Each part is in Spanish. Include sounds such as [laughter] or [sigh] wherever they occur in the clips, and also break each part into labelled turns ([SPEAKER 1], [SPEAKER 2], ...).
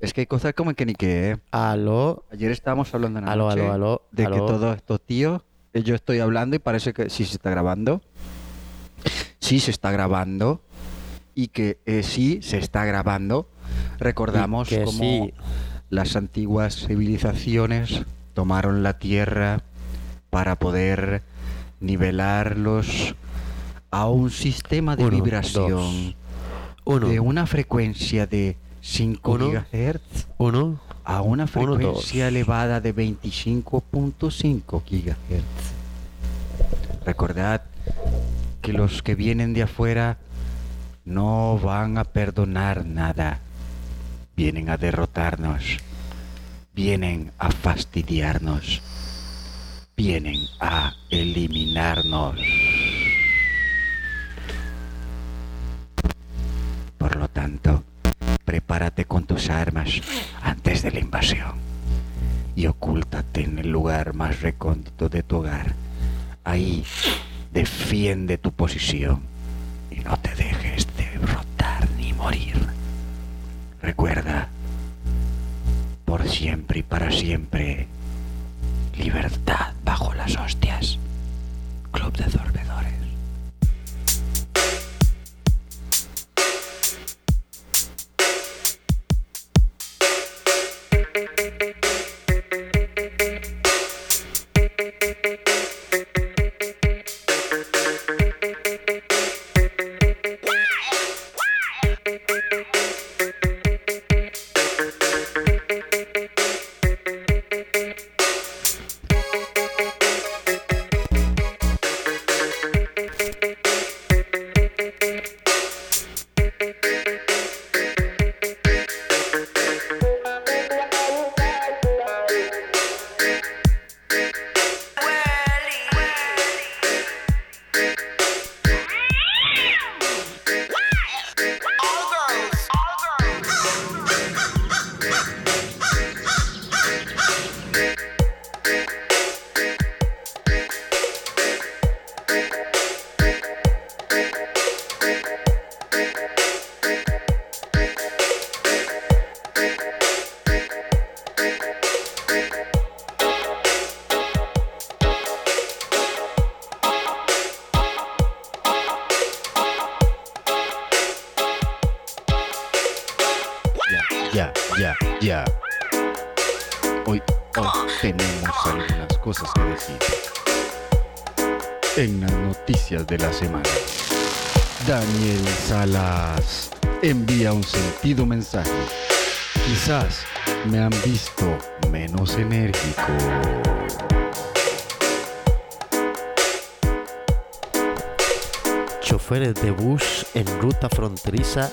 [SPEAKER 1] Es que hay cosas como que ni que... ¿eh?
[SPEAKER 2] Aló,
[SPEAKER 1] Ayer estábamos hablando en la
[SPEAKER 2] aló,
[SPEAKER 1] noche
[SPEAKER 2] aló, aló.
[SPEAKER 1] de que todos estos tíos, eh, yo estoy hablando y parece que sí se está grabando. Sí se está grabando. Y que eh, sí se está grabando. Recordamos
[SPEAKER 2] sí.
[SPEAKER 1] las antiguas civilizaciones tomaron la tierra para poder nivelarlos a un sistema de
[SPEAKER 2] Uno,
[SPEAKER 1] vibración
[SPEAKER 2] dos. Uno,
[SPEAKER 1] de una frecuencia de 5
[SPEAKER 2] Uno.
[SPEAKER 1] GHz
[SPEAKER 2] uno,
[SPEAKER 1] a una frecuencia elevada de 25.5 GHz. Recordad que los que vienen de afuera no van a perdonar nada. Vienen a derrotarnos. Vienen a fastidiarnos. Vienen a eliminarnos. Por lo tanto, prepárate con tus armas antes de la invasión y ocúltate en el lugar más recóndito de tu hogar. Ahí defiende tu posición y no te dejes derrotar ni morir. Recuerda, por siempre y para siempre, libertad bajo las hostias. Club de Dormidores. La semana, Daniel Salas envía un sentido mensaje. Quizás me han visto menos enérgico.
[SPEAKER 2] choferes de bus en ruta fronteriza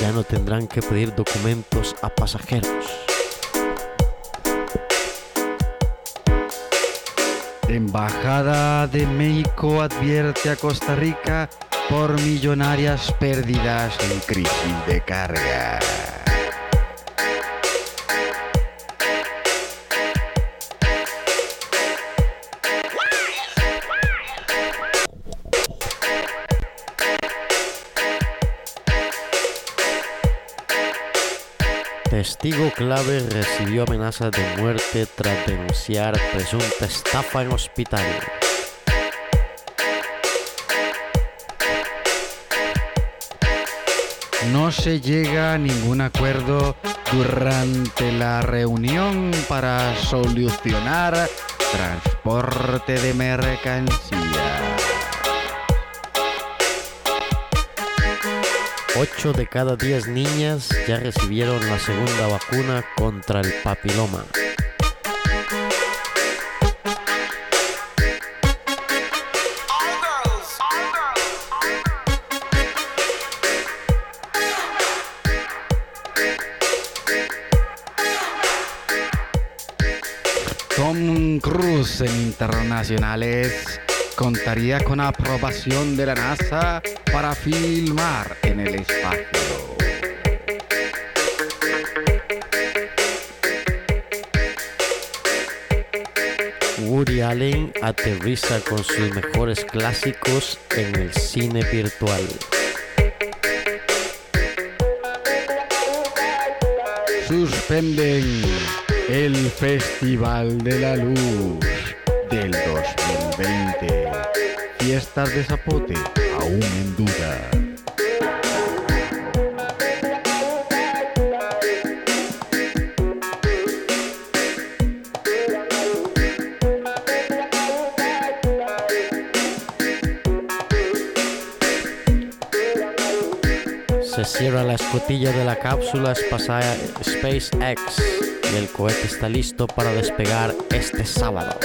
[SPEAKER 2] ya no tendrán que pedir documentos a pasajeros.
[SPEAKER 1] Embajada de México advierte a Costa Rica por millonarias pérdidas en crisis de carga.
[SPEAKER 2] Testigo clave recibió amenazas de muerte tras denunciar presunta estafa en hospital.
[SPEAKER 1] No se llega a ningún acuerdo durante la reunión para solucionar transporte de mercancía.
[SPEAKER 2] 8 de cada 10 niñas ya recibieron la segunda vacuna contra el papiloma.
[SPEAKER 1] Tom Cruise en internacionales contaría con aprobación de la NASA para filmar en el espacio.
[SPEAKER 2] Woody Allen aterriza con sus mejores clásicos en el cine virtual.
[SPEAKER 1] suspenden el Festival de la Luz del 2020. Fiestas de Zapote en duda.
[SPEAKER 2] Se cierra la escotilla de la cápsula espacial SpaceX y el cohete está listo para despegar este sábado.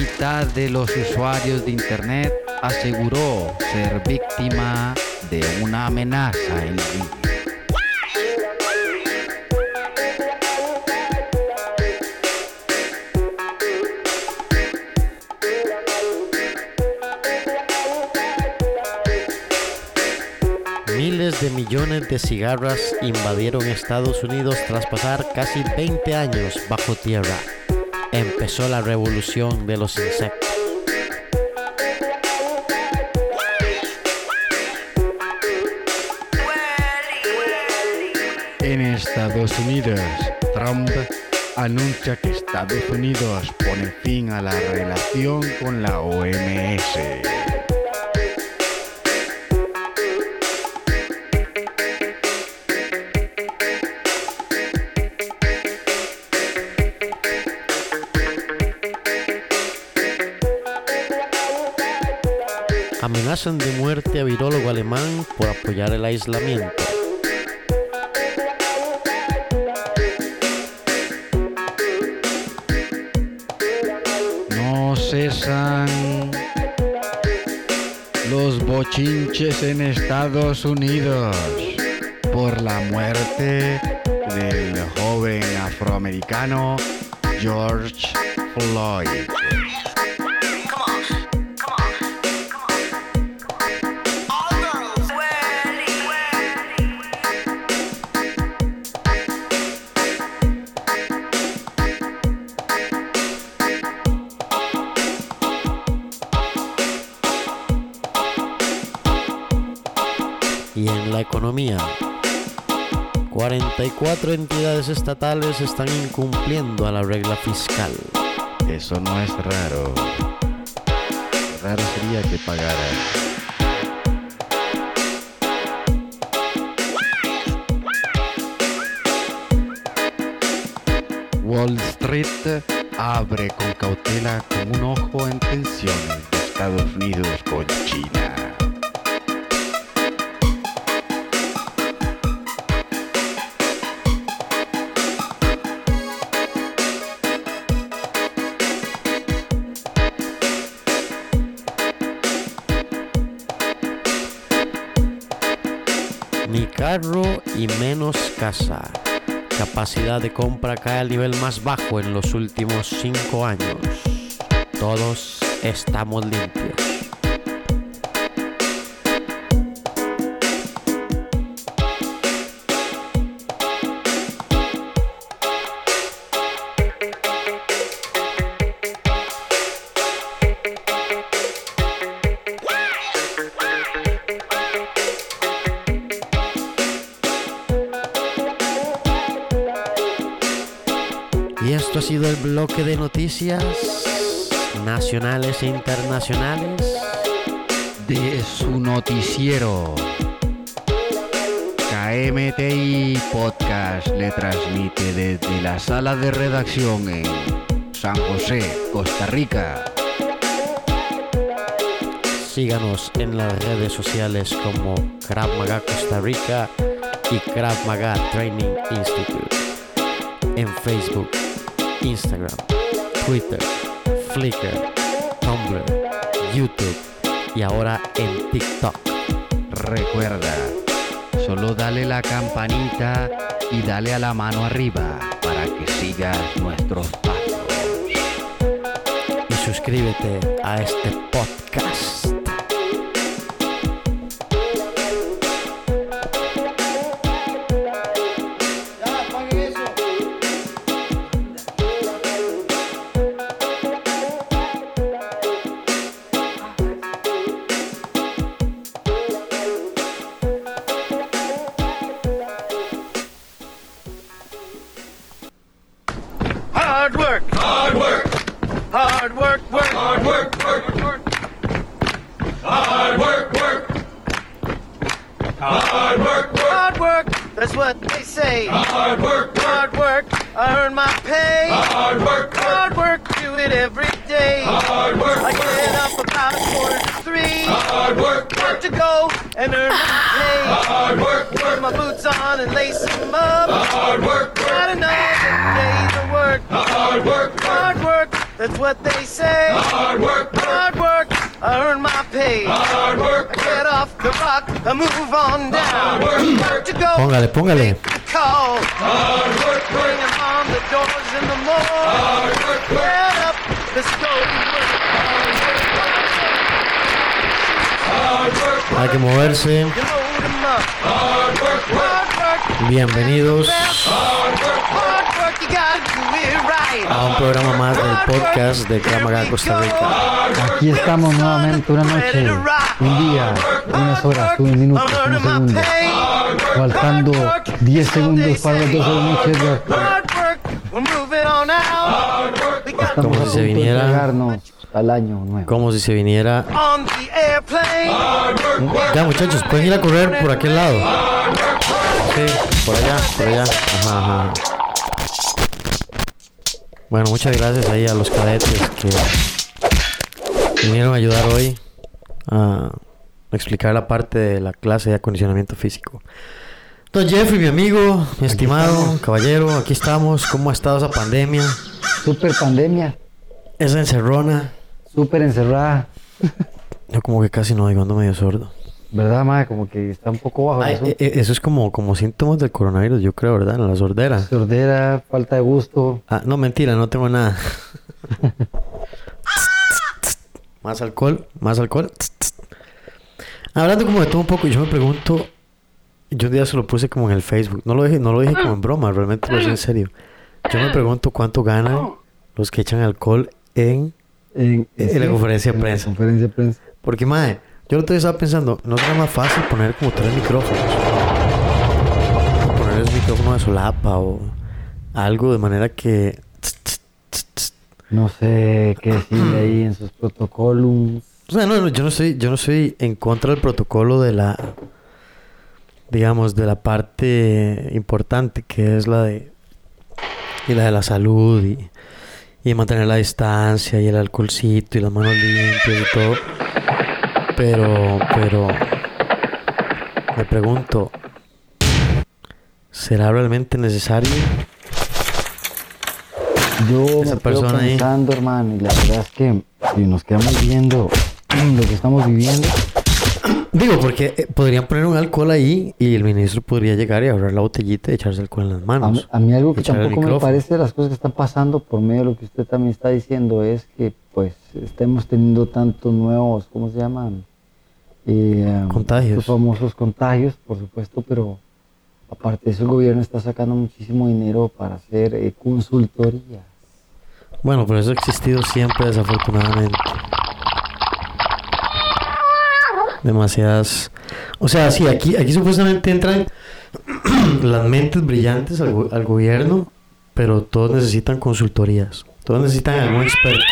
[SPEAKER 1] Mitad de los usuarios de Internet aseguró ser víctima de una amenaza en línea.
[SPEAKER 2] Miles de millones de cigarras invadieron Estados Unidos tras pasar casi 20 años bajo tierra. Empezó la revolución de los insectos.
[SPEAKER 1] En Estados Unidos, Trump anuncia que Estados Unidos pone fin a la relación con la OMS.
[SPEAKER 2] Amenazan de muerte a virólogo alemán por apoyar el aislamiento.
[SPEAKER 1] No cesan los bochinches en Estados Unidos por la muerte del joven afroamericano George Floyd.
[SPEAKER 2] Economía, 44 entidades estatales están incumpliendo a la regla fiscal.
[SPEAKER 1] Eso no es raro. Raro sería que pagaran. Wall Street abre con cautela con un ojo en tensiones de Estados Unidos con China.
[SPEAKER 2] Carro y menos casa. Capacidad de compra cae al nivel más bajo en los últimos 5 años. Todos estamos limpios. Nacionales e internacionales.
[SPEAKER 1] de su noticiero. KMTI Podcast le transmite desde la sala de redacción en San José, Costa Rica.
[SPEAKER 2] Síganos en las redes sociales como Krav Maga Costa Rica y Krav Maga Training Institute. En Facebook, Instagram, Twitter, Flickr, Tumblr, YouTube y ahora en TikTok.
[SPEAKER 1] Recuerda, solo dale la campanita y dale a la mano arriba para que sigas nuestros pasos.
[SPEAKER 2] Y suscríbete a este podcast.
[SPEAKER 3] Right.
[SPEAKER 2] a un programa más del podcast de Kramaga Costa Rica.
[SPEAKER 4] Aquí estamos nuevamente una noche, un día, unas horas, unos minutos, unos segundos. Faltando 10 segundos para las 12 de la noche. Estamos
[SPEAKER 2] Como si se viniera-
[SPEAKER 4] al año nuevo.
[SPEAKER 2] Como si se viniera. Ya muchachos, pueden ir a correr por aquel lado. Sí, por allá, por allá. Ajá, ajá. Bueno, muchas gracias ahí a los cadetes que vinieron a ayudar hoy a explicar la parte de la clase de acondicionamiento físico. Don Jeffrey, mi amigo, mi estimado caballero, aquí estamos. ¿Cómo ha estado esa pandemia?
[SPEAKER 4] Super pandemia,
[SPEAKER 2] Esa encerrona.
[SPEAKER 4] super encerrada.
[SPEAKER 2] Yo como que casi no digo, ando medio sordo.
[SPEAKER 4] ¿Verdad, madre? Como que está un poco bajo.
[SPEAKER 2] Ay, eh, eso es como, como síntomas del coronavirus, yo creo, ¿verdad? En la sordera.
[SPEAKER 4] Sordera, falta de gusto.
[SPEAKER 2] Ah, no, mentira, no tengo nada. [laughs] más alcohol, más alcohol. Hablando como de todo un poco, yo me pregunto, yo un día se lo puse como en el Facebook, no lo dije, no lo dije como en broma, realmente lo dije en serio. Yo me pregunto cuánto ganan los que echan alcohol en...
[SPEAKER 4] En,
[SPEAKER 2] En la conferencia de
[SPEAKER 4] en la
[SPEAKER 2] prensa.
[SPEAKER 4] conferencia de prensa.
[SPEAKER 2] Porque, madre, yo el otro estaba pensando, ¿no será más fácil poner como tres micrófonos? Poner un micrófono de solapa o algo de manera que...
[SPEAKER 4] No sé qué decir ahí en sus protocolos.
[SPEAKER 2] O sea, no, no, yo no estoy, yo no estoy en contra del protocolo de la, digamos, de la parte importante que es la de, y la de la salud y, y mantener la distancia y el alcoholcito y las manos limpias y todo. Pero, pero, me pregunto, ¿será realmente necesario?
[SPEAKER 4] Yo
[SPEAKER 2] Esa
[SPEAKER 4] me quedo
[SPEAKER 2] persona ahí.
[SPEAKER 4] pensando, hermano, y la verdad es que si nos quedamos viendo [clears throat] lo que estamos viviendo, [clears throat]
[SPEAKER 2] Digo, porque eh, podrían poner un alcohol ahí y el ministro podría llegar y abrir la botellita y echarse alcohol en las
[SPEAKER 4] a,
[SPEAKER 2] manos.
[SPEAKER 4] mí- a mí algo que tampoco me parece de las cosas que están pasando por medio de lo que usted también está diciendo es que pues estemos teniendo tantos nuevos, ¿cómo se llaman? Eh,
[SPEAKER 2] Contagios.
[SPEAKER 4] Los famosos contagios, por supuesto, pero aparte de eso el gobierno está sacando muchísimo dinero para hacer eh, consultorías.
[SPEAKER 2] Bueno, pero eso ha existido siempre, desafortunadamente. Demasiadas. O sea, sí, aquí, aquí supuestamente entran [clears throat] las mentes brillantes al, al gobierno, pero todos necesitan consultorías. Todos necesitan algún experto.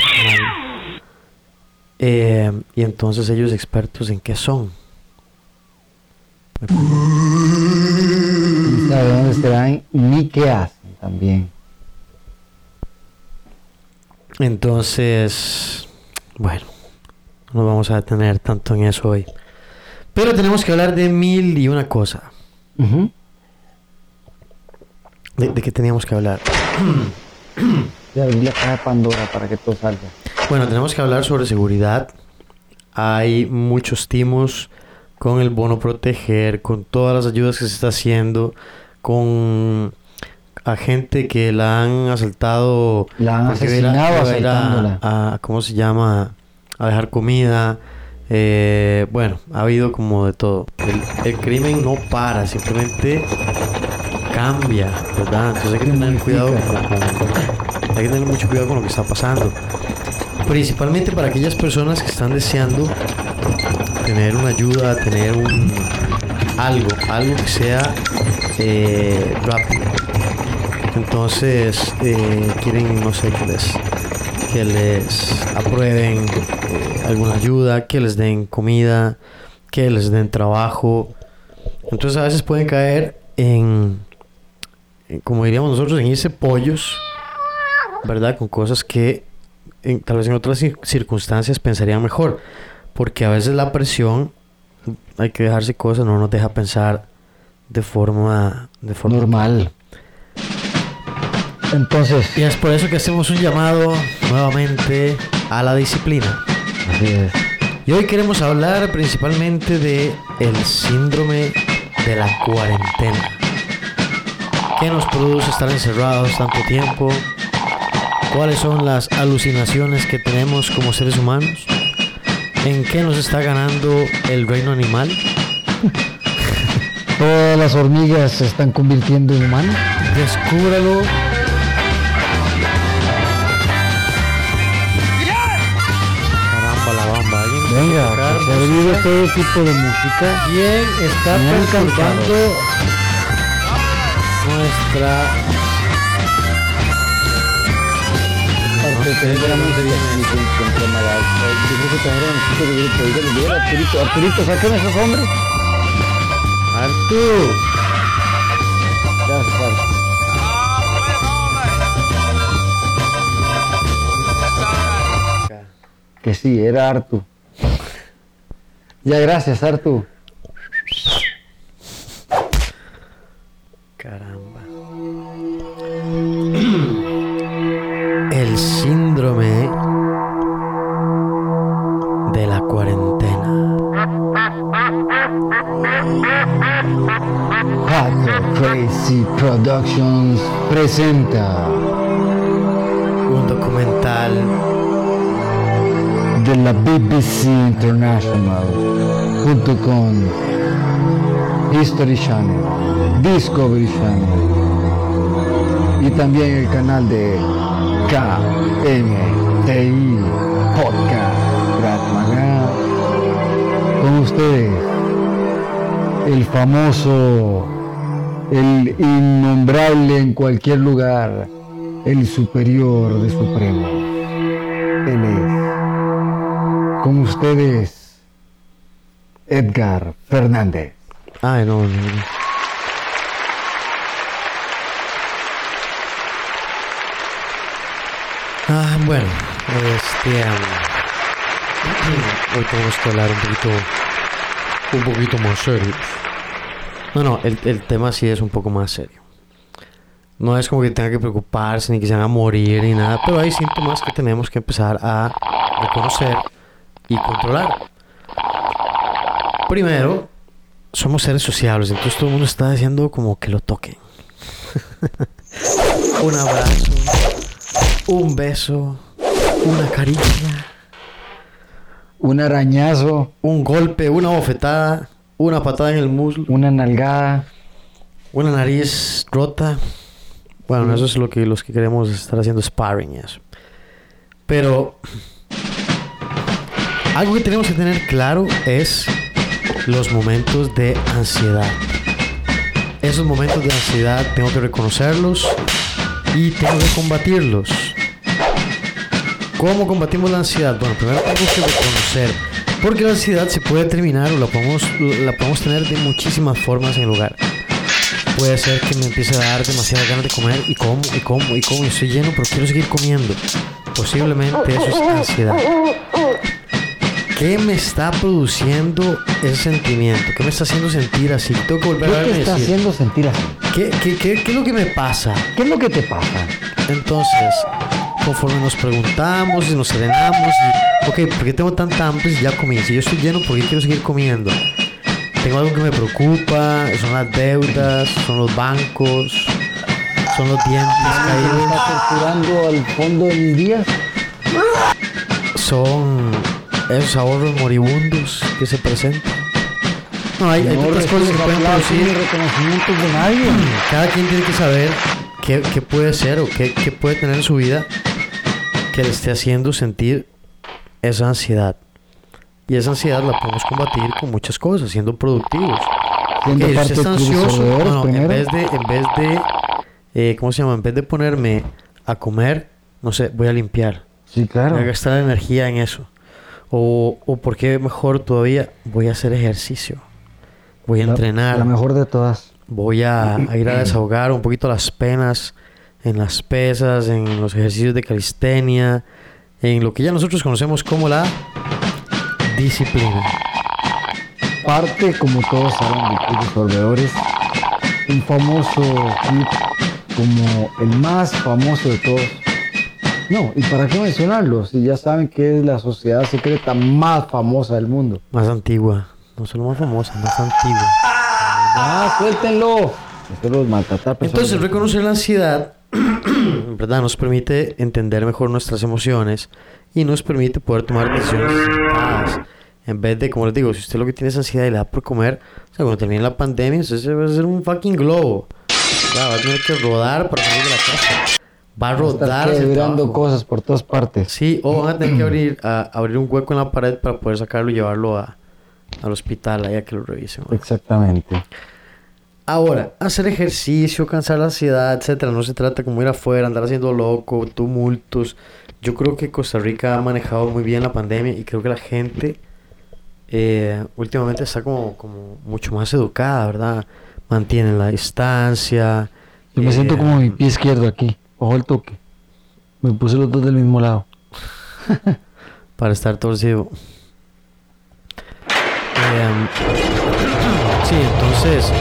[SPEAKER 2] Eh, y entonces ellos expertos en qué son.
[SPEAKER 4] Y sabe dónde estarán ni qué hacen también.
[SPEAKER 2] Entonces, bueno, no vamos a detener tanto en eso hoy. Pero tenemos que hablar de mil y una cosa.
[SPEAKER 4] Ujú.
[SPEAKER 2] ¿De, de qué teníamos que hablar? [clears throat]
[SPEAKER 4] Y abrir la caja de Pandora para que todo salga.
[SPEAKER 2] Bueno, tenemos que hablar sobre seguridad. Hay muchos timos con el bono proteger, con todas las ayudas que se está haciendo, con a gente que la han asaltado.
[SPEAKER 4] La han asesinado
[SPEAKER 2] a a- ¿Cómo se llama? A dejar comida. Eh, bueno, ha habido como de todo. El, el crimen no para, simplemente cambia, ¿verdad? Entonces hay que tener cuidado con- con- hay que tener mucho cuidado con lo que está pasando. Principalmente para aquellas personas que están deseando tener una ayuda, tener un algo, algo que sea eh, rápido. Entonces eh, quieren, no sé, que les, que les aprueben eh, alguna ayuda, que les den comida, que les den trabajo. Entonces a veces pueden caer en, en, como diríamos nosotros, en irse pollos, ¿verdad? Con cosas que en- tal vez en otras cir- circunstancias pensarían mejor. Porque a veces la presión, hay que dejarse cosas, no nos deja pensar de forma, de forma
[SPEAKER 4] Normal. Entonces,
[SPEAKER 2] Y es por eso que hacemos un llamado nuevamente a la disciplina.
[SPEAKER 4] así es.
[SPEAKER 2] Y hoy queremos hablar principalmente de el síndrome de la cuarentena. ¿Qué nos produce estar encerrados tanto tiempo? ¿Cuáles son las alucinaciones que tenemos como seres humanos? ¿En qué nos está ganando el reino animal? [laughs]
[SPEAKER 4] Todas las hormigas se están convirtiendo en humanos.
[SPEAKER 2] Descúbralo. Caramba la bamba. ¿Alguien quiere
[SPEAKER 4] Venga, se abrió
[SPEAKER 2] música?
[SPEAKER 4] todo tipo de música.
[SPEAKER 2] ¿Quién está perturbando nuestra
[SPEAKER 4] Arturito, Arturito, saquen esos hombres.
[SPEAKER 2] Artu?
[SPEAKER 4] Gracias. Que sí, era Artu. Ya, gracias, Artu.
[SPEAKER 2] Caramba.
[SPEAKER 4] Presenta
[SPEAKER 2] Un documental
[SPEAKER 4] de la BBC International junto con History Channel, Discovery Channel y también el canal de KMTI Podcast Maga. con ustedes el famoso el innombrable en cualquier lugar el superior de supremo él es con ustedes, Edgar Fernández.
[SPEAKER 2] Ay, no, no, no. Ah, bueno, este. am, [clears throat] hoy tenemos que hablar un poquito. Un poquito más serio. No, no, el, el tema sí es un poco más serio. No es como que tenga que preocuparse ni que se van a morir ni nada, pero hay síntomas que tenemos que empezar a reconocer y controlar. Primero, somos seres sociables, entonces todo el mundo está diciendo como que lo toquen. [laughs] un abrazo, un beso, una caricia,
[SPEAKER 4] Un arañazo,
[SPEAKER 2] un golpe, una bofetada, una patada en el muslo,
[SPEAKER 4] una nalgada.
[SPEAKER 2] una nariz rota. Bueno, eso es lo que los que queremos estar haciendo sparring y eso. Pero algo que tenemos que tener claro es los momentos de ansiedad. Esos momentos de ansiedad tengo que reconocerlos y tengo que combatirlos. ¿Cómo combatimos la ansiedad? Bueno, primero tenemos que reconocer. Porque la ansiedad se puede terminar o la podemos, la podemos tener de muchísimas formas en el lugar. Puede ser que me empiece a dar demasiadas ganas de comer y como, y como, y como, y estoy lleno, pero quiero seguir comiendo. Posiblemente eso es ansiedad. ¿Qué me está produciendo ese sentimiento? ¿Qué me está haciendo sentir así? Tengo que volver a
[SPEAKER 4] ¿Qué te está
[SPEAKER 2] decir,
[SPEAKER 4] haciendo sentir así?
[SPEAKER 2] ¿qué, qué, qué, qué es lo que me pasa?
[SPEAKER 4] ¿Qué es lo que te pasa?
[SPEAKER 2] Entonces, conforme nos preguntamos y nos serenamos, ok, ¿por qué tengo tanta hambre si ya comí? Si yo estoy lleno, ¿por qué quiero seguir comiendo? Tengo algo que me preocupa, son las deudas, son los bancos, son los dientes
[SPEAKER 4] ¿Me
[SPEAKER 2] caídos,
[SPEAKER 4] está torturando al fondo de mis días?
[SPEAKER 2] son esos ahorros moribundos que se presentan. No, hay, hay
[SPEAKER 4] No
[SPEAKER 2] cosas que pueden producir.
[SPEAKER 4] reconocimientos de nadie.
[SPEAKER 2] Cada quien tiene que saber qué, qué puede ser o qué, qué puede tener en su vida que le esté haciendo sentir esa ansiedad. Y esa ansiedad la podemos combatir con muchas cosas, siendo productivos.
[SPEAKER 4] Siendo
[SPEAKER 2] si
[SPEAKER 4] parte
[SPEAKER 2] está ansioso, en vez de, en vez de, eh, ¿cómo se llama? En vez de ponerme a comer, no sé, voy a limpiar.
[SPEAKER 4] Sí, claro.
[SPEAKER 2] Voy a gastar energía en eso. O, o por qué mejor todavía, voy a hacer ejercicio. Voy a
[SPEAKER 4] La-
[SPEAKER 2] entrenar.
[SPEAKER 4] La mejor de todas.
[SPEAKER 2] Voy a, a ir a [clears throat] desahogar un poquito las penas en las pesas, en los ejercicios de calistenia, en lo que ya nosotros conocemos como la disciplina.
[SPEAKER 4] Parte, como todos saben, de Club de un famoso club como el más famoso de todos. No, ¿y para qué mencionarlo? Si ya saben que es la sociedad secreta más famosa del mundo.
[SPEAKER 2] Más antigua. No solo más famosa, más antigua.
[SPEAKER 4] ¡Ah, suéltenlo!
[SPEAKER 2] Entonces, reconocer la ansiedad, ¿verdad? Nos permite entender mejor nuestras emociones y nos permite poder tomar decisiones acertadas. En vez de, como les digo, si usted lo que tiene es ansiedad y le da por comer, o sea, cuando termine la pandemia, usted se va a hacer un fucking globo. Va a tener que rodar para salir de la casa. Va a rodar trabajo.
[SPEAKER 4] cosas por todas partes.
[SPEAKER 2] Sí, o van a tener que abrir, a- abrir un hueco en la pared para poder sacarlo y llevarlo a, al hospital, ahí a que lo revisen. ¿no?
[SPEAKER 4] Exactamente.
[SPEAKER 2] Ahora, hacer ejercicio, cansar la ansiedad, etcétera, no se trata como ir afuera, andar haciendo loco, tumultos. Yo creo que Costa Rica ha manejado muy bien la pandemia y creo que la gente eh, últimamente está como, como mucho más educada, ¿verdad? Mantienen la distancia.
[SPEAKER 4] Yo me siento
[SPEAKER 2] eh,
[SPEAKER 4] como mi pie izquierdo aquí. Ojo el toque. Me puse los dos del mismo lado. [laughs]
[SPEAKER 2] para estar torcido. Em, sí, entonces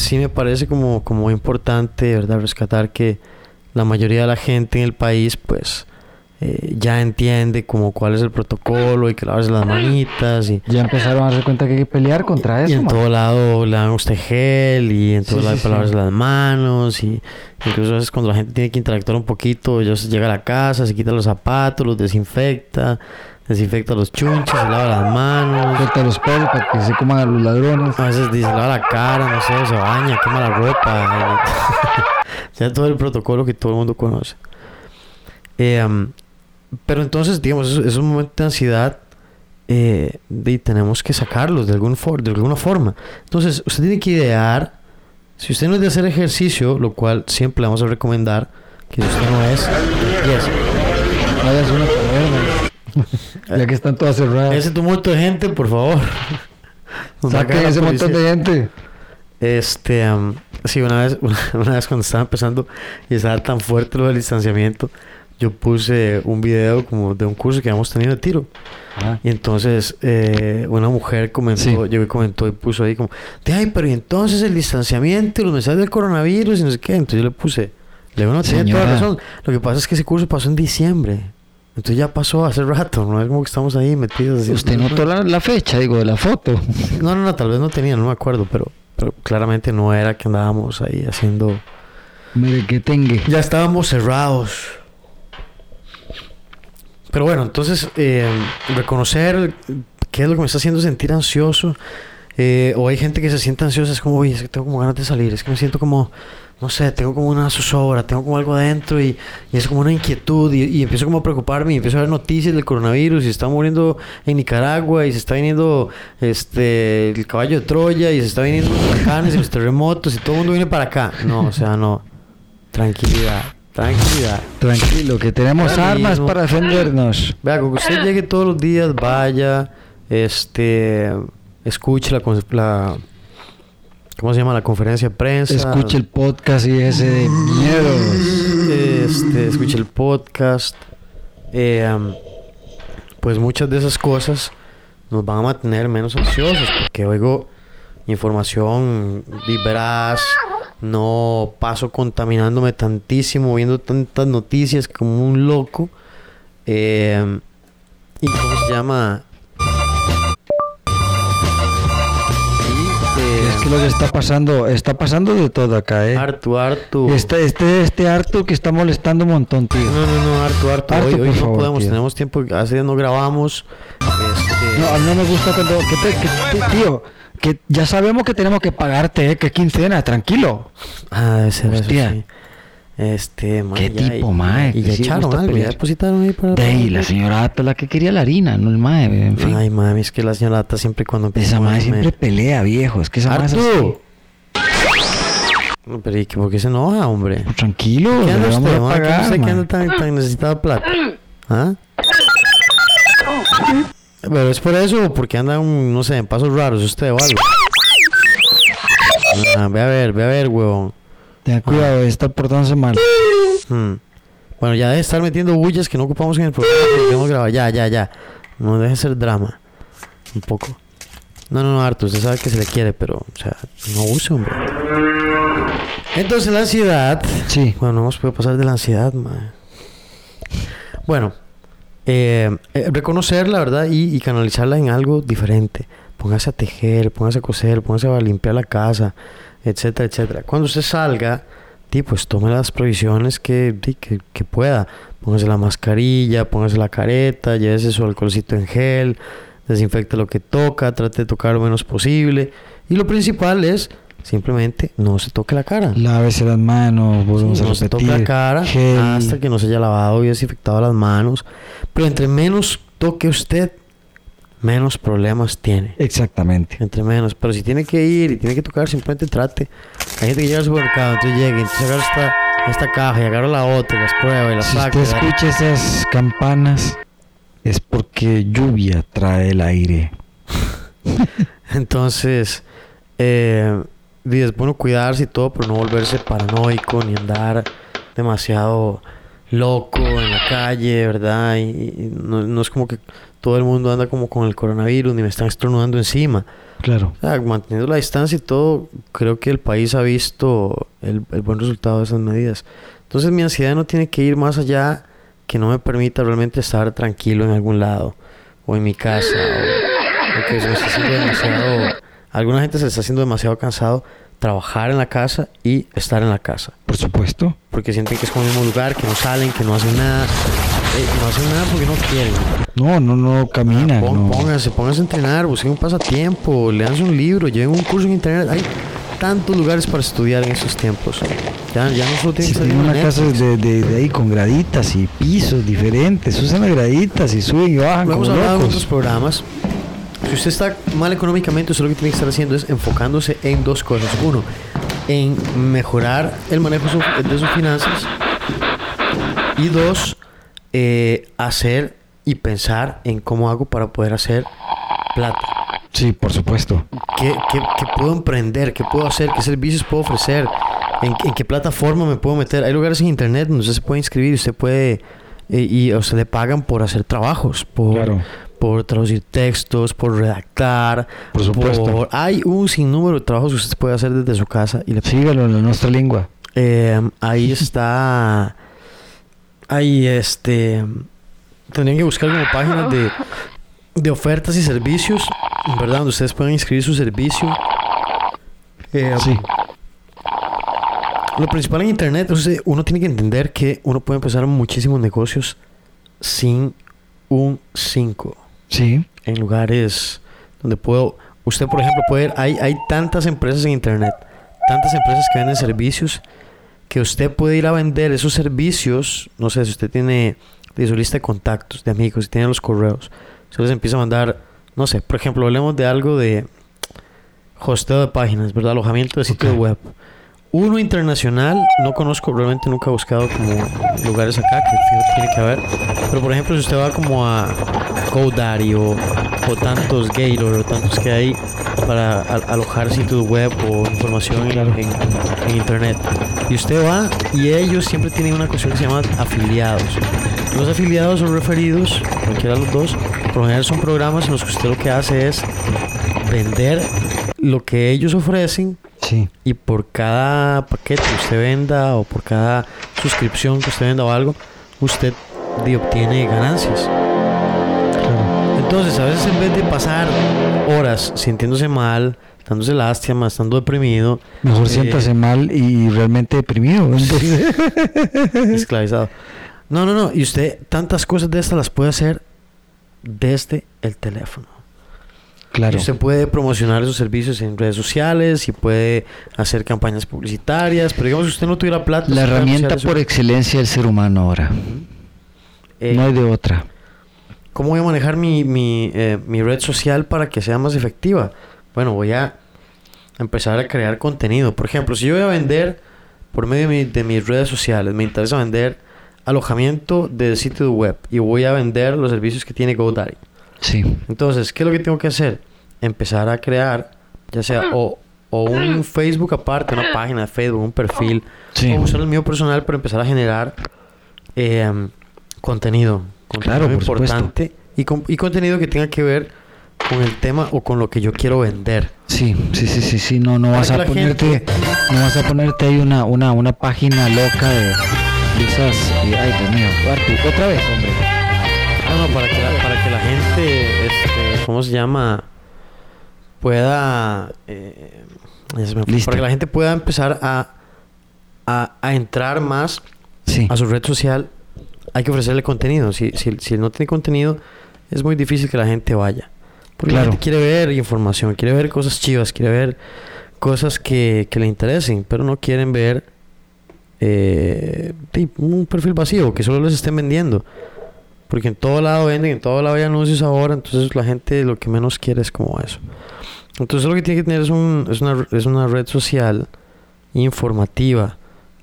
[SPEAKER 2] sí me parece como, como importante, ¿verdad? Rescatar que la mayoría de la gente en el país, pues, eh, ya entiende como cuál es el protocolo y que lavarse las manitas y,
[SPEAKER 4] Ya empezaron a darse cuenta que hay que pelear contra
[SPEAKER 2] y
[SPEAKER 4] eso.
[SPEAKER 2] en
[SPEAKER 4] man.
[SPEAKER 2] todo lado le dan usted gel y en todo
[SPEAKER 4] Sí,
[SPEAKER 2] lado hay
[SPEAKER 4] sí,
[SPEAKER 2] para
[SPEAKER 4] sí.
[SPEAKER 2] lavarse las manos y incluso a veces cuando la gente tiene que interactuar un poquito, se llega a la casa, se quita los zapatos, los desinfecta, desinfecta los chunches, se lava las manos.
[SPEAKER 4] Suelta los perros para que se coman a los ladrones.
[SPEAKER 2] A veces dice, lava la cara, no sé, se baña, quema la ropa. [laughs] ya todo el protocolo que todo el mundo conoce. Eh, um, pero entonces, digamos, esos, esos momentos de ansiedad eh, de- tenemos que sacarlos de, algún for- de alguna forma. Entonces, usted tiene que idear, si usted no es de hacer ejercicio, lo cual siempre le vamos a recomendar, que si usted no es, yes,
[SPEAKER 4] Váyase a una. Ya que están todas cerradas.
[SPEAKER 2] ese tumulto de gente, por favor.
[SPEAKER 4] Saquen ese montón de gente.
[SPEAKER 2] Este, sí, una vez, [laughs] una, vez cuando estaba empezando y estaba tan fuerte lo del distanciamiento, yo puse un video como de un curso que habíamos tenido de tiro.
[SPEAKER 4] Ah,
[SPEAKER 2] Y entonces eh, una mujer comentó,
[SPEAKER 4] Sí.
[SPEAKER 2] llegó y comentó y puso ahí como, de ay, pero y entonces el distanciamiento y los mensajes del coronavirus y no sé qué. Entonces yo le puse, le digo, no, tiene toda razón. Lo que pasa es que ese curso pasó en diciembre. Entonces ya pasó hace rato, no es como que estamos ahí metidos. así.
[SPEAKER 4] Usted notó la, la fecha, digo, de la foto.
[SPEAKER 2] No, no, no, tal vez no tenía, no me acuerdo, pero, pero claramente no era que andábamos ahí haciendo...
[SPEAKER 4] Mire que tengue.
[SPEAKER 2] Ya estábamos cerrados. Pero bueno, entonces eh, reconocer qué es lo que me está haciendo sentir ansioso. eh, o hay gente que se siente ansiosa, es como, oye, es que tengo como ganas de salir, es que me siento como, no sé, tengo como una zozobra, tengo como algo adentro y, y es como una inquietud y, y empiezo como a preocuparme y empiezo a ver noticias del coronavirus y se está muriendo en Nicaragua y se está viniendo este el caballo de Troya y se está viniendo los huracanes y los terremotos y todo el mundo viene para acá. No, o sea, no. Tranquilidad, tranquilidad.
[SPEAKER 4] Tranquilo, que tenemos
[SPEAKER 2] Ahora
[SPEAKER 4] armas
[SPEAKER 2] mismo.
[SPEAKER 4] para defendernos.
[SPEAKER 2] Vea, con que usted llegue todos los días, vaya, este, escuche la, la ¿cómo se llama? La conferencia de prensa.
[SPEAKER 4] Escuche el podcast y ese de miedos.
[SPEAKER 2] Este, escuche el podcast. Eh, pues muchas de esas cosas nos van a mantener menos ansiosos porque oigo información veraz, no paso contaminándome tantísimo, viendo tantas noticias como un loco. Eh, ¿Y cómo se llama?
[SPEAKER 4] Que lo que está pasando, está pasando de todo acá, eh.
[SPEAKER 2] harto, harto.
[SPEAKER 4] Este, este, este harto que está molestando un montón, tío.
[SPEAKER 2] No, no, no, harto, harto.
[SPEAKER 4] Harto,
[SPEAKER 2] hoy hoy
[SPEAKER 4] por
[SPEAKER 2] no
[SPEAKER 4] favor,
[SPEAKER 2] podemos,
[SPEAKER 4] tío.
[SPEAKER 2] tenemos tiempo, hace días no grabamos. Este,
[SPEAKER 4] No, a mí no me gusta cuando, que te- que te- tío, que ya sabemos que tenemos que pagarte, eh, que quincena, tranquilo.
[SPEAKER 2] ah, debe ser eso,
[SPEAKER 4] Hostia.
[SPEAKER 2] sí. Este, mae,
[SPEAKER 4] Qué
[SPEAKER 2] ya,
[SPEAKER 4] tipo,
[SPEAKER 2] y-
[SPEAKER 4] mae,
[SPEAKER 2] Y
[SPEAKER 4] que
[SPEAKER 2] ya echaron algo, ya
[SPEAKER 4] pelear.
[SPEAKER 2] depositaron ahí para.
[SPEAKER 4] De ahí, la señora Ata la que quería la harina, no el mae, en fin.
[SPEAKER 2] Ay, mami, es que la señora Ata siempre cuando empieza
[SPEAKER 4] esa mae siempre pelea, viejo, es que esa mae es así.
[SPEAKER 2] ¡Artu! No, pero ¿y qué- por qué se enoja, hombre?
[SPEAKER 4] Pues tranquilo,
[SPEAKER 2] ¿Qué
[SPEAKER 4] le vamos
[SPEAKER 2] usted,
[SPEAKER 4] a?
[SPEAKER 2] ¿Qué
[SPEAKER 4] pagar,
[SPEAKER 2] usted que
[SPEAKER 4] ma.
[SPEAKER 2] anda tan, tan plata? ¿Ah? Pero es por eso o porque anda un, no sé, en pasos raros usted o algo. Ah, ve a ver, ve a ver, huevón.
[SPEAKER 4] Tenga cuidado de estar portándose mal.
[SPEAKER 2] Hmm. Bueno, ya de estar metiendo bullas que no ocupamos en el programa que queremos [laughs] grabar. Ya, ya, ya. No deje de ser drama. Un poco. No, no, no, Arthur, usted sabe que se le quiere, pero, o sea, no use, hombre. Entonces, la ansiedad.
[SPEAKER 4] Sí.
[SPEAKER 2] Bueno, no nos puede pasar de la ansiedad, mae. Bueno, eh, eh, reconocerla, ¿verdad? Y, y canalizarla en algo diferente. Póngase a tejer, póngase a coser, póngase a limpiar la casa, etcétera, etcétera. Cuando usted salga, di, pues tome las provisiones que, que, que pueda. Póngase la mascarilla, póngase la careta, llévese su alcoholcito en gel, desinfecte lo que toca, trate de tocar lo menos posible. Y lo principal es simplemente no se toque la cara.
[SPEAKER 4] Lávese las manos, volvemos
[SPEAKER 2] Sí,
[SPEAKER 4] a
[SPEAKER 2] no se toca la cara
[SPEAKER 4] gel.
[SPEAKER 2] hasta que no se haya lavado y desinfectado las manos. Pero entre menos toque usted, menos problemas tiene.
[SPEAKER 4] Exactamente.
[SPEAKER 2] Entre menos. Pero si tiene que ir y tiene que tocar, simplemente trate. Hay gente que llega al supermercado, entonces llega, y entonces agarra esta, esta caja y agarra la otra y las prueba y las
[SPEAKER 4] Si
[SPEAKER 2] saca.
[SPEAKER 4] usted
[SPEAKER 2] y da-
[SPEAKER 4] escucha esas campanas, es porque lluvia trae el aire. [laughs]
[SPEAKER 2] Entonces, eh, es bueno cuidarse y todo, pero no volverse paranoico ni andar demasiado loco en la calle, ¿verdad? Y, y no, no es como que todo el mundo anda como con el coronavirus ni me están estornudando encima.
[SPEAKER 4] Claro.
[SPEAKER 2] O sea, manteniendo la distancia y todo, creo que el país ha visto el, el buen resultado de esas medidas. Entonces mi ansiedad no tiene que ir más allá que no me permita realmente estar tranquilo en algún lado o en mi casa o, o que se me está haciendo demasiado... Alguna gente se está haciendo demasiado cansado trabajar en la casa y estar en la casa.
[SPEAKER 4] Por supuesto.
[SPEAKER 2] Porque sienten que es como el mismo lugar, que no salen, que no hacen nada. Eh, no hacen nada porque no quieren.
[SPEAKER 4] No, no, no camina.
[SPEAKER 2] Pon-
[SPEAKER 4] no.
[SPEAKER 2] Pónganse, pónganse a entrenar, busquen un pasatiempo, leanse un libro, lleven un curso en internet. Hay tantos lugares para estudiar en estos tiempos. Ya, ya no solo tienen que salir
[SPEAKER 4] una casa de, de, de ahí con graditas y pisos diferentes, usan las graditas y suben y bajan
[SPEAKER 2] hemos
[SPEAKER 4] como
[SPEAKER 2] hablado en otros programas. Si usted está mal económicamente, usted lo que tiene que estar haciendo es enfocándose en dos cosas. Uno, en mejorar el manejo de su- de sus finanzas. Y dos, eh, hacer y pensar en cómo hago para poder hacer plata.
[SPEAKER 4] Sí, por supuesto.
[SPEAKER 2] ¿Qué, qué, qué puedo emprender? ¿Qué puedo hacer? ¿Qué servicios puedo ofrecer? ¿En, en qué plataforma me puedo meter? Hay lugares en internet donde usted se puede inscribir, usted puede eh, y a usted le pagan por hacer trabajos, por,
[SPEAKER 4] Claro.
[SPEAKER 2] Por traducir textos, por redactar,
[SPEAKER 4] Por supuesto.
[SPEAKER 2] hay un sinnúmero de trabajos que usted puede hacer desde su casa y le
[SPEAKER 4] Sígalo en la nuestra lengua.
[SPEAKER 2] eh, ahí [laughs] está. Ahí este. Tendrían que buscar como páginas de, de ofertas y servicios, ¿verdad? Donde ustedes puedan inscribir su servicio. Eh,
[SPEAKER 4] Sí.
[SPEAKER 2] Lo principal en internet, uno tiene que entender que uno puede empezar muchísimos negocios sin un 5
[SPEAKER 4] Sí.
[SPEAKER 2] en lugares donde puedo. Usted, por ejemplo, puede. Hay, hay tantas empresas en internet, tantas empresas que venden servicios, que usted puede ir a vender esos servicios. No sé si usted tiene de su lista de contactos, de amigos, si tiene los correos. Usted les empieza a mandar, no sé, por ejemplo, hablemos de algo de hosteo de páginas, ¿verdad? Alojamiento de sitio
[SPEAKER 4] Ok.
[SPEAKER 2] web. Uno internacional, no conozco, realmente nunca he buscado como lugares acá, que tiene que haber. Pero por ejemplo, si usted va como a GoDaddy o, o tantos Gator o tantos que hay para al- alojar sitios web o información en, en- en internet. Y usted va y ellos siempre tienen una cuestión que se llama afiliados. Los afiliados son referidos, cualquiera de los dos, por lo general son programas en los que usted lo que hace es vender lo que ellos ofrecen
[SPEAKER 4] Sí.
[SPEAKER 2] y por cada paquete que usted venda o por cada suscripción que usted venda o algo, usted obtiene ganancias. Entonces, a veces en vez de pasar horas sintiéndose mal, dándose lástima, estando deprimido,
[SPEAKER 4] Mejor
[SPEAKER 2] eh,
[SPEAKER 4] siéntase mal y realmente deprimido. [laughs]
[SPEAKER 2] esclavizado. No, no, no. Y usted tantas cosas de estas las puede hacer desde el teléfono.
[SPEAKER 4] claro.
[SPEAKER 2] Y usted puede promocionar esos servicios en redes sociales y puede hacer campañas publicitarias. Pero digamos, si usted no tuviera plata...
[SPEAKER 4] La herramienta por excelencia del ser humano ahora.
[SPEAKER 2] Eh,
[SPEAKER 4] No hay de otra.
[SPEAKER 2] ¿Cómo voy a manejar mi, mi, eh, mi red social para que sea más efectiva? Bueno, voy a empezar a crear contenido. Por ejemplo, si yo voy a vender por medio de, mi- de mis redes sociales, me interesa vender alojamiento de sitio web y voy a vender los servicios que tiene GoDaddy.
[SPEAKER 1] Sí.
[SPEAKER 2] Entonces, ¿qué es lo que tengo que hacer? Empezar a crear, ya sea o, o un Facebook aparte, una página de Facebook, un perfil,
[SPEAKER 1] Sí.
[SPEAKER 2] o usar el mío personal para empezar a generar eh, contenido. Contenido
[SPEAKER 1] Claro, por supuesto.
[SPEAKER 2] importante y, con- y contenido que tenga que ver con el tema o con lo que yo quiero vender.
[SPEAKER 1] Sí, sí, sí, sí, sí, no, no vas a ponerte,
[SPEAKER 2] gente-
[SPEAKER 1] no vas a ponerte ahí una, una, una página loca de, de esas, ay Dios mío, Artu, otra vez, hombre.
[SPEAKER 2] No, no, para que la, para que la gente, este, ¿cómo se llama? Pueda... eh, para que la gente pueda empezar a, a, a entrar más
[SPEAKER 1] Sí,
[SPEAKER 2] a su red social, hay que ofrecerle contenido. Si, si, si no tiene contenido, es muy difícil que la gente vaya. Porque
[SPEAKER 1] Claro.
[SPEAKER 2] la gente quiere ver información, quiere ver cosas chivas, quiere ver cosas que, que le interesen, pero no quieren ver eh, un perfil vacío, que solo les estén vendiendo. Porque en todo lado venden, en todo lado hay anuncios ahora, entonces la gente lo que menos quiere es como eso. Entonces lo que tiene que tener es, un, es, una, es una red social informativa,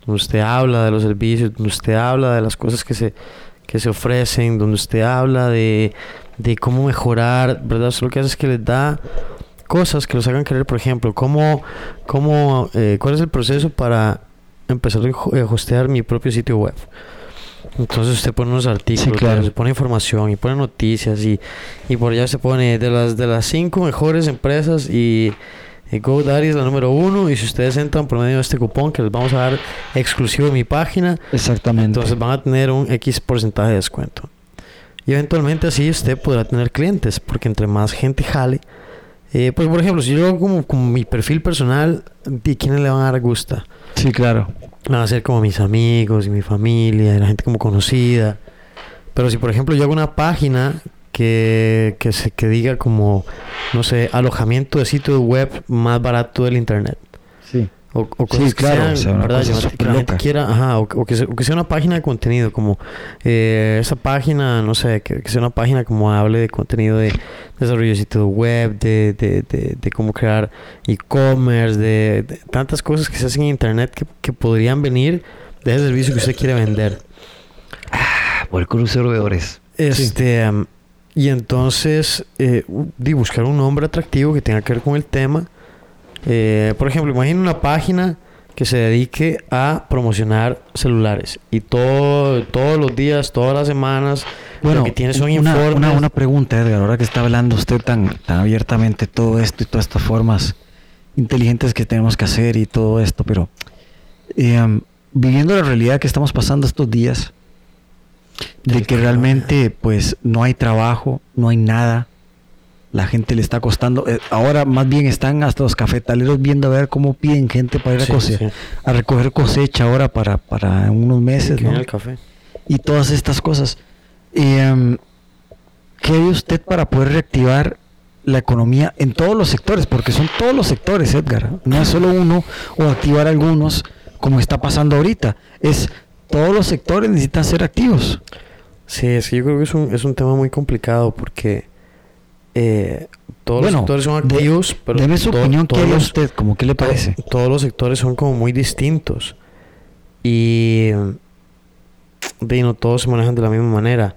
[SPEAKER 2] donde usted habla de los servicios, donde usted habla de las cosas que se, que se ofrecen, donde usted habla de, de cómo mejorar, ¿verdad? Lo que hace es que les da cosas que los hagan querer, por ejemplo, cómo, cómo, eh, cuál es el proceso para empezar a a hostear mi propio sitio web. Entonces usted pone unos artículos,
[SPEAKER 1] claro.
[SPEAKER 2] se pone información y pone noticias y, y por allá se pone de las de las cinco mejores empresas y GoDaddy es la número uno y si ustedes entran por medio de este cupón que les vamos a dar exclusivo en mi página,
[SPEAKER 1] exactamente.
[SPEAKER 2] entonces van a tener un X porcentaje de descuento. Y eventualmente así usted podrá tener clientes, porque entre más gente jale, eh, pues por ejemplo, si yo hago como, como mi perfil personal, ¿y quiénes le van a dar gusta?
[SPEAKER 1] sí, claro.
[SPEAKER 2] Van a ser como mis amigos y mi familia, y la gente como conocida. Pero si por ejemplo yo hago una página que, que, se, que diga como, no sé, alojamiento de sitio web más barato del internet.
[SPEAKER 1] Sí.
[SPEAKER 2] O, o cosas
[SPEAKER 1] Sí, claro,
[SPEAKER 2] que
[SPEAKER 1] o sea,
[SPEAKER 2] sean,
[SPEAKER 1] una
[SPEAKER 2] ¿verdad?
[SPEAKER 1] cosa
[SPEAKER 2] que la gente quiera, ajá, o, o que se- o que sea una página de contenido, como eh, esa página, no sé, que, que sea una página como hable de contenido de desarrollo de sitio web, de, de, de, de cómo crear e-commerce, de, de tantas cosas que se hacen en internet que, que podrían venir de ese servicio que usted quiere vender.
[SPEAKER 1] Por el crucero de Ores.
[SPEAKER 2] Este, y entonces, eh, di, buscar un nombre atractivo que tenga que ver con el tema. Eh, por ejemplo, imagina una página que se dedique a promocionar celulares y todo, todos los días, todas las semanas, lo que tiene son
[SPEAKER 1] una,
[SPEAKER 2] informes.
[SPEAKER 1] una, una pregunta, Edgar, ahora que está hablando usted tan, tan abiertamente todo esto y todas estas formas inteligentes que tenemos que hacer y todo esto, pero eh, viviendo la realidad que estamos pasando estos días, de que realmente pues no hay trabajo, no hay nada, la gente le está costando, eh, ahora más bien están hasta los cafetaleros viendo a ver cómo piden gente para ir a,
[SPEAKER 2] Sí,
[SPEAKER 1] cose-
[SPEAKER 2] sí.
[SPEAKER 1] a recoger cosecha ahora para, para unos meses, ¿no?
[SPEAKER 2] el café.
[SPEAKER 1] y todas estas cosas. Y, em, ¿Qué haría usted para poder reactivar la economía en todos los sectores? Porque son todos los sectores, Edgar. No es solo uno o activar algunos como está pasando ahorita. Es todos los sectores necesitan ser activos.
[SPEAKER 2] Sí, es que yo creo que es un, es un tema muy complicado porque eh, todos
[SPEAKER 1] Bueno,
[SPEAKER 2] los sectores son
[SPEAKER 1] de-
[SPEAKER 2] activos, pero
[SPEAKER 1] Deme su opinión, ¿qué qué le parece?
[SPEAKER 2] todos los sectores son como muy distintos y de, no todos se manejan de la misma manera.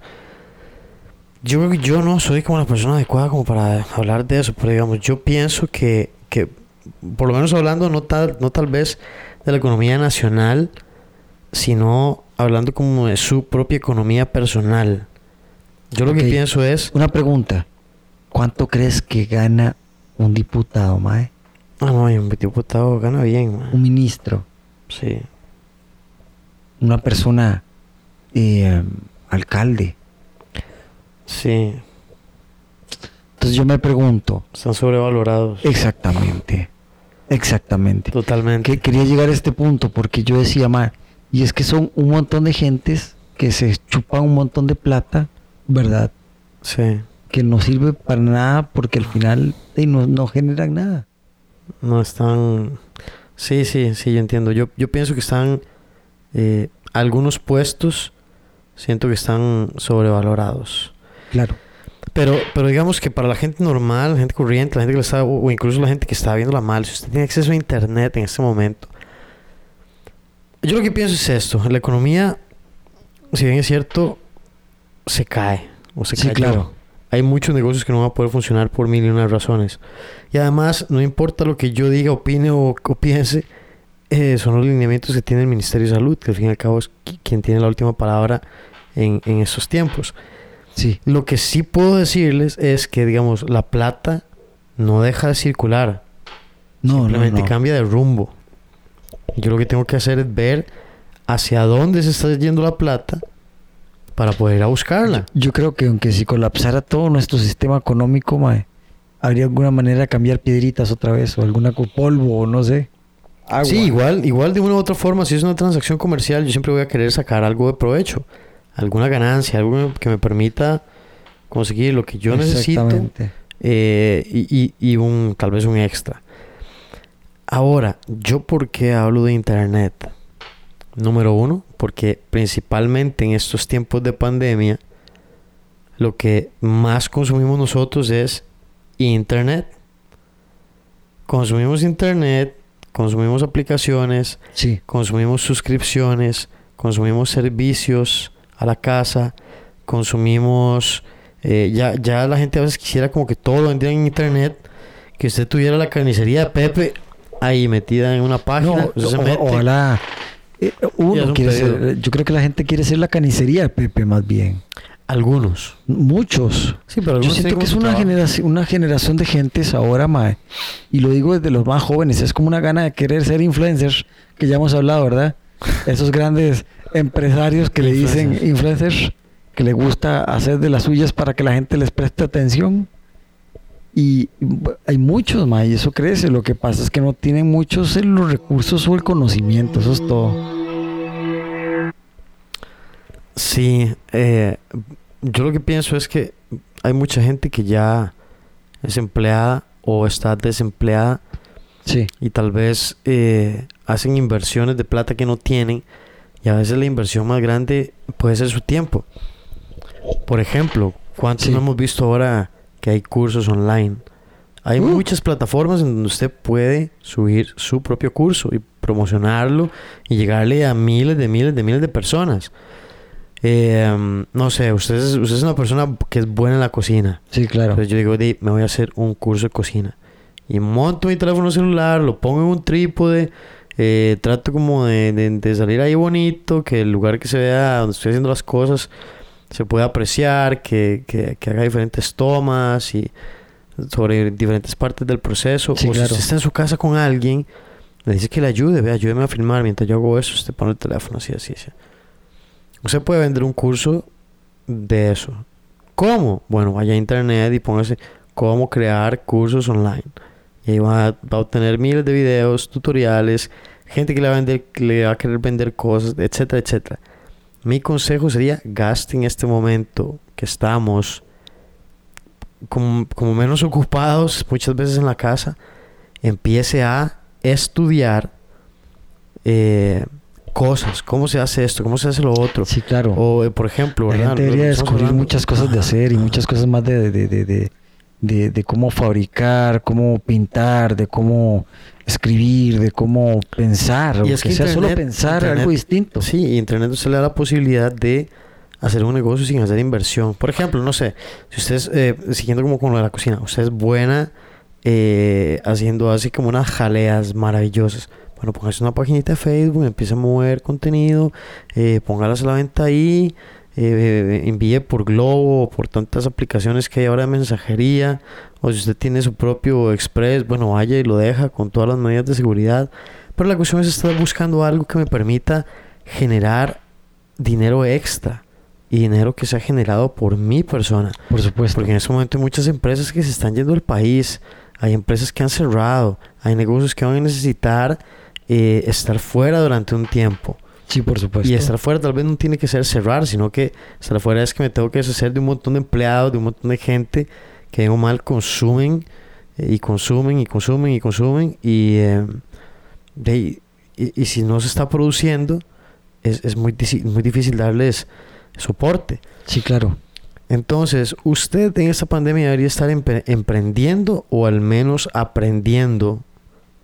[SPEAKER 2] Yo creo que yo no soy como la persona adecuada como para hablar de eso, pero digamos, yo pienso que, que por lo menos hablando no tal, no tal vez de la economía nacional, sino hablando como de su propia economía personal. Yo lo que pienso es,
[SPEAKER 1] Una pregunta. ¿Cuánto crees que gana un diputado, mae?
[SPEAKER 2] ah no, un diputado gana bien, man.
[SPEAKER 1] Un ministro,
[SPEAKER 2] sí.
[SPEAKER 1] una persona eh, alcalde.
[SPEAKER 2] Sí,
[SPEAKER 1] Entonces yo me pregunto,
[SPEAKER 2] están sobrevalorados.
[SPEAKER 1] Exactamente. Exactamente.
[SPEAKER 2] Totalmente.
[SPEAKER 1] Que quería llegar a este punto porque yo decía, ma, y es que son un montón de gentes que se chupan un montón de plata, ¿verdad?
[SPEAKER 2] Sí.
[SPEAKER 1] Que no sirve para nada porque al final eh, no, no generan nada.
[SPEAKER 2] No están. Sí, sí, sí, yo entiendo. Yo, yo pienso que están. eh, algunos puestos siento que están sobrevalorados.
[SPEAKER 1] Claro.
[SPEAKER 2] Pero, pero digamos que para la gente normal, la gente corriente, la gente que está, o incluso la gente que está viendo la mal, si usted tiene acceso a internet en este momento, yo lo que pienso es esto, la economía, si bien es cierto, se cae, o se
[SPEAKER 1] Sí,
[SPEAKER 2] cayó.
[SPEAKER 1] claro.
[SPEAKER 2] Hay muchos negocios que no van a poder funcionar por mil y una razones. Y además, no importa lo que yo diga, opine o, o piense, eh, son los lineamientos que tiene el Ministerio de Salud, que al fin y al cabo es qui- quien tiene la última palabra en, en estos tiempos.
[SPEAKER 1] Sí,
[SPEAKER 2] Lo que sí puedo decirles es que, digamos, la plata no deja de circular.
[SPEAKER 1] no, no,
[SPEAKER 2] simplemente
[SPEAKER 1] no.
[SPEAKER 2] cambia de rumbo. Yo lo que tengo que hacer es ver hacia dónde se está yendo la plata para poder ir a buscarla.
[SPEAKER 1] Yo creo que aunque si colapsara todo nuestro sistema económico, mae, habría alguna manera de cambiar piedritas otra vez o alguna polvo o no sé. Agua.
[SPEAKER 2] Sí, igual, igual de una u otra forma, si es una transacción comercial, yo siempre voy a querer sacar algo de provecho, alguna ganancia, algo que me permita conseguir lo que yo necesito eh, y, y- y un tal vez un extra. Ahora, ¿yo por qué hablo de internet? Número uno, porque principalmente en estos tiempos de pandemia, lo que más consumimos nosotros es internet. Consumimos internet, consumimos aplicaciones,
[SPEAKER 1] Sí,
[SPEAKER 2] consumimos suscripciones, consumimos servicios a la casa, consumimos... eh, ya, ya la gente a veces quisiera como que todo lo vendiera en internet, que usted tuviera la carnicería de Pepe ahí metida en una página.
[SPEAKER 1] no,
[SPEAKER 2] usted se
[SPEAKER 1] o-
[SPEAKER 2] mete.
[SPEAKER 1] ojalá. eh, uno
[SPEAKER 2] un
[SPEAKER 1] quiere ser, yo creo que la gente quiere ser la carnicería Pepe más bien.
[SPEAKER 2] Algunos.
[SPEAKER 1] Muchos.
[SPEAKER 2] Sí, pero
[SPEAKER 1] Yo siento que es una generación, una generación de gentes ahora, mae. Y lo digo desde los más jóvenes, es como una gana de querer ser influencers, que ya hemos hablado, ¿verdad? [laughs] Esos grandes empresarios que le dicen
[SPEAKER 2] influencers,
[SPEAKER 1] que le gusta hacer de las suyas para que la gente les preste atención. Y hay muchos, mae, y eso crece. Lo que pasa es que no tienen muchos eh, los recursos o el conocimiento, eso es todo.
[SPEAKER 2] Sí, eh, yo lo que pienso es que hay mucha gente que ya es empleada o está desempleada
[SPEAKER 1] Sí,
[SPEAKER 2] y tal vez eh, hacen inversiones de plata que no tienen y a veces la inversión más grande puede ser su tiempo. Por ejemplo, ¿cuántos
[SPEAKER 1] Sí.
[SPEAKER 2] no hemos visto ahora que hay cursos online? Hay
[SPEAKER 1] Uh.
[SPEAKER 2] muchas plataformas en donde usted puede subir su propio curso y promocionarlo y llegarle a miles de miles de miles de personas. Eh, um, no sé, usted es, usted es una persona que es buena en la cocina.
[SPEAKER 1] sí, claro.
[SPEAKER 2] Entonces yo digo, "Di, me voy a hacer un curso de cocina. Y monto mi teléfono celular, lo pongo en un trípode, eh, trato como de, de- de salir ahí bonito, que el lugar que se vea donde estoy haciendo las cosas se pueda apreciar, que, que- que haga diferentes tomas y sobre diferentes partes del proceso.
[SPEAKER 1] Sí,
[SPEAKER 2] o
[SPEAKER 1] claro.
[SPEAKER 2] si usted está en su casa con alguien, le dice que le ayude, vea, ayúdeme a filmar mientras yo hago eso, usted pone el teléfono así, así, así. Usted puede vender un curso de eso. ¿Cómo? Bueno, vaya a internet y póngase cómo crear cursos online. Y ahí va, va a obtener miles de videos, tutoriales, gente que le va a, vender, que le va a querer vender cosas, etcétera, etcétera. Mi consejo sería gaste en este momento que estamos como, como menos ocupados muchas veces en la casa, empiece a estudiar eh, cosas, cómo se hace esto, cómo se hace lo otro.
[SPEAKER 1] Sí, claro.
[SPEAKER 2] O, eh, por ejemplo,
[SPEAKER 1] La
[SPEAKER 2] ¿verdad?
[SPEAKER 1] gente debería descubrir
[SPEAKER 2] hablando.
[SPEAKER 1] muchas cosas de hacer y muchas cosas más de, de, de, de, de- de cómo fabricar, cómo pintar, de cómo escribir, de cómo pensar,
[SPEAKER 2] Y es
[SPEAKER 1] que
[SPEAKER 2] que
[SPEAKER 1] sea solo pensar
[SPEAKER 2] Internet-
[SPEAKER 1] algo distinto.
[SPEAKER 2] Sí, y Internet usted le da la posibilidad de hacer un negocio sin hacer inversión. Por ejemplo, no sé, si usted es, eh, siguiendo como con lo de la cocina, usted es buena eh, haciendo así como unas jaleas maravillosas. Bueno, póngase una paginita de Facebook, empiece a mover contenido, eh, póngalas a la venta ahí, eh, envíe por Globo o por tantas aplicaciones que hay ahora de mensajería. O si usted tiene su propio Express, bueno, vaya y lo deja con todas las medidas de seguridad. Pero la cuestión es estar buscando algo que me permita generar dinero extra y dinero que sea generado por mi persona.
[SPEAKER 1] Por supuesto.
[SPEAKER 2] Porque en este momento hay muchas empresas que se están yendo del país, hay empresas que han cerrado, hay negocios que van a necesitar eh, estar fuera durante un tiempo.
[SPEAKER 1] Sí, por supuesto.
[SPEAKER 2] Y estar fuera tal vez no tiene que ser cerrar, sino que estar fuera es que me tengo que deshacer de un montón de empleados, de un montón de gente que bien o mal consumen eh, y consumen y consumen y consumen y, eh, de y, y si no se está produciendo es, es muy, muy difícil darles soporte.
[SPEAKER 1] Sí, claro.
[SPEAKER 2] Entonces, usted en esta pandemia debería estar empre- emprendiendo o al menos aprendiendo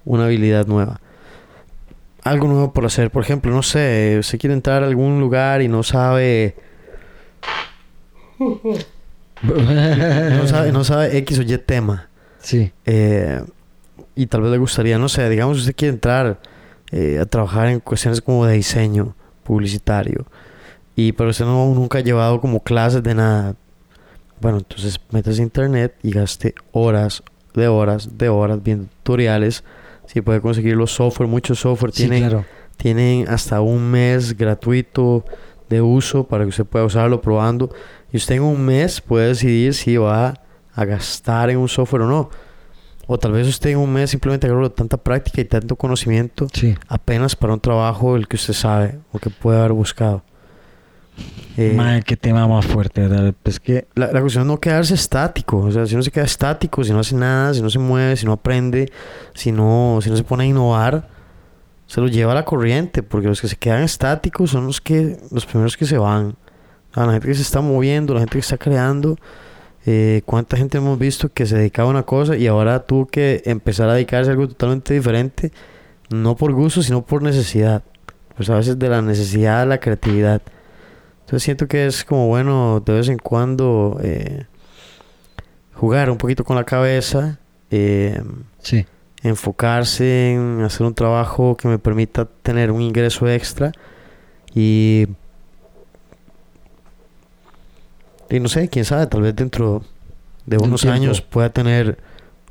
[SPEAKER 2] una habilidad nueva. Algo nuevo por hacer. Por ejemplo, no sé, usted quiere entrar a algún lugar y no sabe, [laughs] no sabe, no sabe X o Y tema.
[SPEAKER 4] Sí.
[SPEAKER 2] Eh, y tal vez le gustaría, no sé, digamos usted quiere entrar eh, a trabajar en cuestiones como de diseño publicitario y pero usted no, nunca ha llevado como clases de nada. Bueno, entonces métase a internet y gaste horas de horas de horas viendo tutoriales. Si puede conseguir los software, muchos software
[SPEAKER 4] Sí,
[SPEAKER 2] tienen,
[SPEAKER 4] claro.
[SPEAKER 2] tienen hasta un mes gratuito de uso para que usted pueda usarlo probando. Y usted en un mes puede decidir si va a gastar en un software o no. O tal vez usted en un mes simplemente agarró tanta práctica y tanto conocimiento
[SPEAKER 4] Sí.
[SPEAKER 2] apenas para un trabajo el que usted sabe o que puede haber buscado. Eh,
[SPEAKER 4] Madre, qué tema más fuerte, ¿verdad? Pues que
[SPEAKER 2] la, la cuestión es no quedarse estático. O sea, si uno se queda estático, si no hace nada, si no se mueve, si no aprende, si no, si no se pone a innovar, se lo lleva a la corriente. Porque los que se quedan estáticos son los que los primeros que se van. O sea, la gente que se está moviendo, la gente que está creando. Eh, ¿Cuánta gente hemos visto que se dedicaba a una cosa y ahora tuvo que empezar a dedicarse a algo totalmente diferente? No por gusto, sino por necesidad. Pues a veces de la necesidad a la creatividad. Entonces siento que es como bueno de vez en cuando eh, jugar un poquito con la cabeza, eh,
[SPEAKER 4] sí.
[SPEAKER 2] enfocarse en hacer un trabajo que me permita tener un ingreso extra y, y no sé, quién sabe, tal vez dentro de
[SPEAKER 4] De un
[SPEAKER 2] unos años pueda tener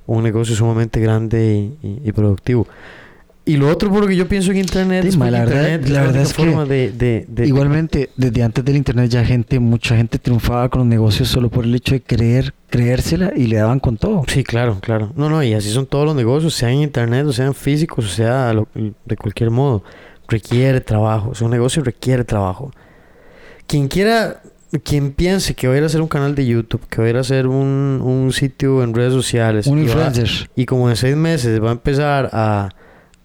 [SPEAKER 2] un negocio sumamente grande y, y- y productivo. Y lo otro por lo que yo pienso en internet
[SPEAKER 4] Sí,
[SPEAKER 2] es
[SPEAKER 4] la verdad-
[SPEAKER 2] internet
[SPEAKER 4] la
[SPEAKER 2] la
[SPEAKER 4] verdad es que
[SPEAKER 2] forma de, de- de-
[SPEAKER 4] Igualmente, desde antes del internet ya gente, mucha gente triunfaba con los negocios solo por el hecho de creer, creérsela y le daban con todo.
[SPEAKER 2] Sí, claro, claro. No, no, y así son todos los negocios, sea en internet, o sean físicos, o sea lo- de cualquier modo. Requiere trabajo. O sea, un negocio requiere trabajo. Quien quiera, quien piense que va a ir a hacer un canal de YouTube, que va a ir a hacer un, un sitio en redes sociales,
[SPEAKER 4] Un
[SPEAKER 2] y, va-
[SPEAKER 4] influencer.
[SPEAKER 2] y como en seis meses va a empezar a,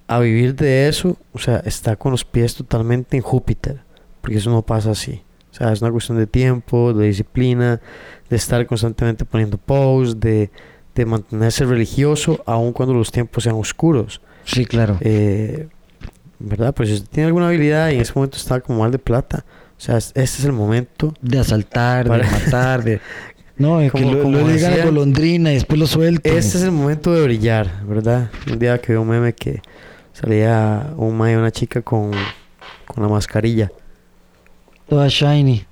[SPEAKER 2] a vivir de eso, o sea, está con los pies totalmente en Júpiter, porque eso no pasa así. O sea, es una cuestión de tiempo, de disciplina, de estar constantemente poniendo posts, de, de mantenerse religioso, aun cuando los tiempos sean oscuros.
[SPEAKER 4] Sí, claro.
[SPEAKER 2] Eh, ¿Verdad? Pues si usted tiene alguna habilidad y en ese momento está como mal de plata, o sea, es- este es el momento.
[SPEAKER 4] De asaltar,
[SPEAKER 2] Para-
[SPEAKER 4] de matar, de... [laughs] No, es que
[SPEAKER 2] Como-
[SPEAKER 4] lo,
[SPEAKER 2] como
[SPEAKER 4] lo digan a
[SPEAKER 2] decía-
[SPEAKER 4] golondrina y después lo sueltan.
[SPEAKER 2] Este es el momento de brillar, ¿verdad? Un día que vi un meme que salía un mae y una chica con, con la mascarilla.
[SPEAKER 4] Toda shiny.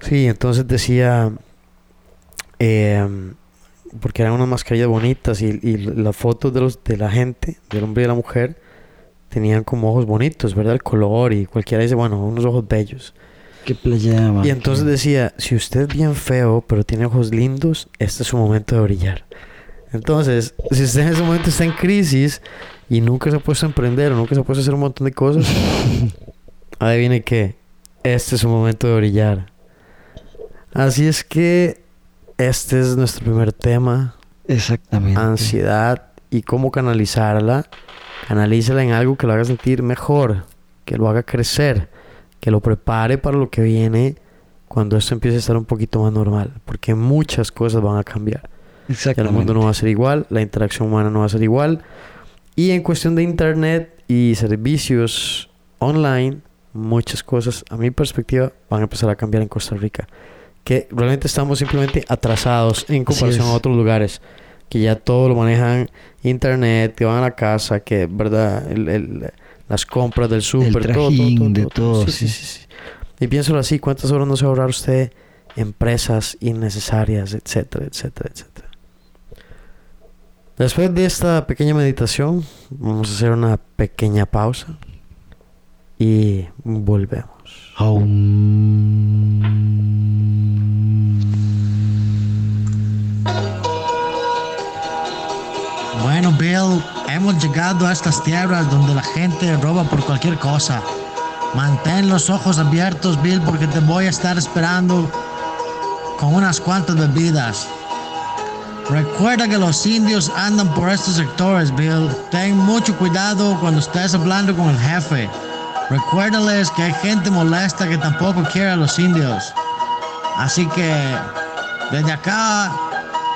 [SPEAKER 2] Sí, entonces decía, em, porque eran unas mascarillas bonitas y, y las fotos de, los, de la gente, del hombre y de la mujer, tenían como ojos bonitos, ¿verdad? El color y cualquiera dice, bueno, unos ojos bellos.
[SPEAKER 4] Qué playa, man.
[SPEAKER 2] Y entonces decía, si usted es bien feo, pero tiene ojos lindos, este es su momento de brillar. Entonces, si usted en ese momento está en crisis y nunca se ha puesto a emprender o nunca se ha puesto a hacer un montón de cosas, [laughs] adivine qué, este es su momento de brillar. Así es que este es nuestro primer tema,
[SPEAKER 4] Exactamente.
[SPEAKER 2] ansiedad y cómo canalizarla. Canalícela en algo que lo haga sentir mejor, que lo haga crecer, que lo prepare para lo que viene cuando esto empiece a estar un poquito más normal, porque muchas cosas van a cambiar. Ya el
[SPEAKER 4] Exactamente.
[SPEAKER 2] mundo no va a ser igual, la interacción humana no va a ser igual. Y en cuestión de internet y servicios online, muchas cosas, a mi perspectiva, van a empezar a cambiar en Costa Rica. Que realmente estamos simplemente atrasados en comparación a otros lugares. Que ya todo lo manejan internet, que van a la casa, que, ¿verdad? El- el- las compras del súper, todo, todo,
[SPEAKER 4] trajín, de todo,
[SPEAKER 2] Sí, sí,
[SPEAKER 4] sí.
[SPEAKER 2] Y piénsalo así, ¿cuántas horas no se va a ahorrar usted? Empresas innecesarias, etcétera, etcétera, etcétera. Después de esta pequeña meditación, vamos a hacer una pequeña pausa y volvemos.
[SPEAKER 5] Bueno, Bill, hemos llegado a estas tierras donde la gente roba por cualquier cosa. Mantén los ojos abiertos, Bill, porque te voy a estar esperando con unas cuantas bebidas. Recuerda que los indios andan por estos sectores, Bill. Ten mucho cuidado cuando estés hablando con el jefe. Recuérdales que hay gente molesta que tampoco quiere a los indios. Así que desde acá,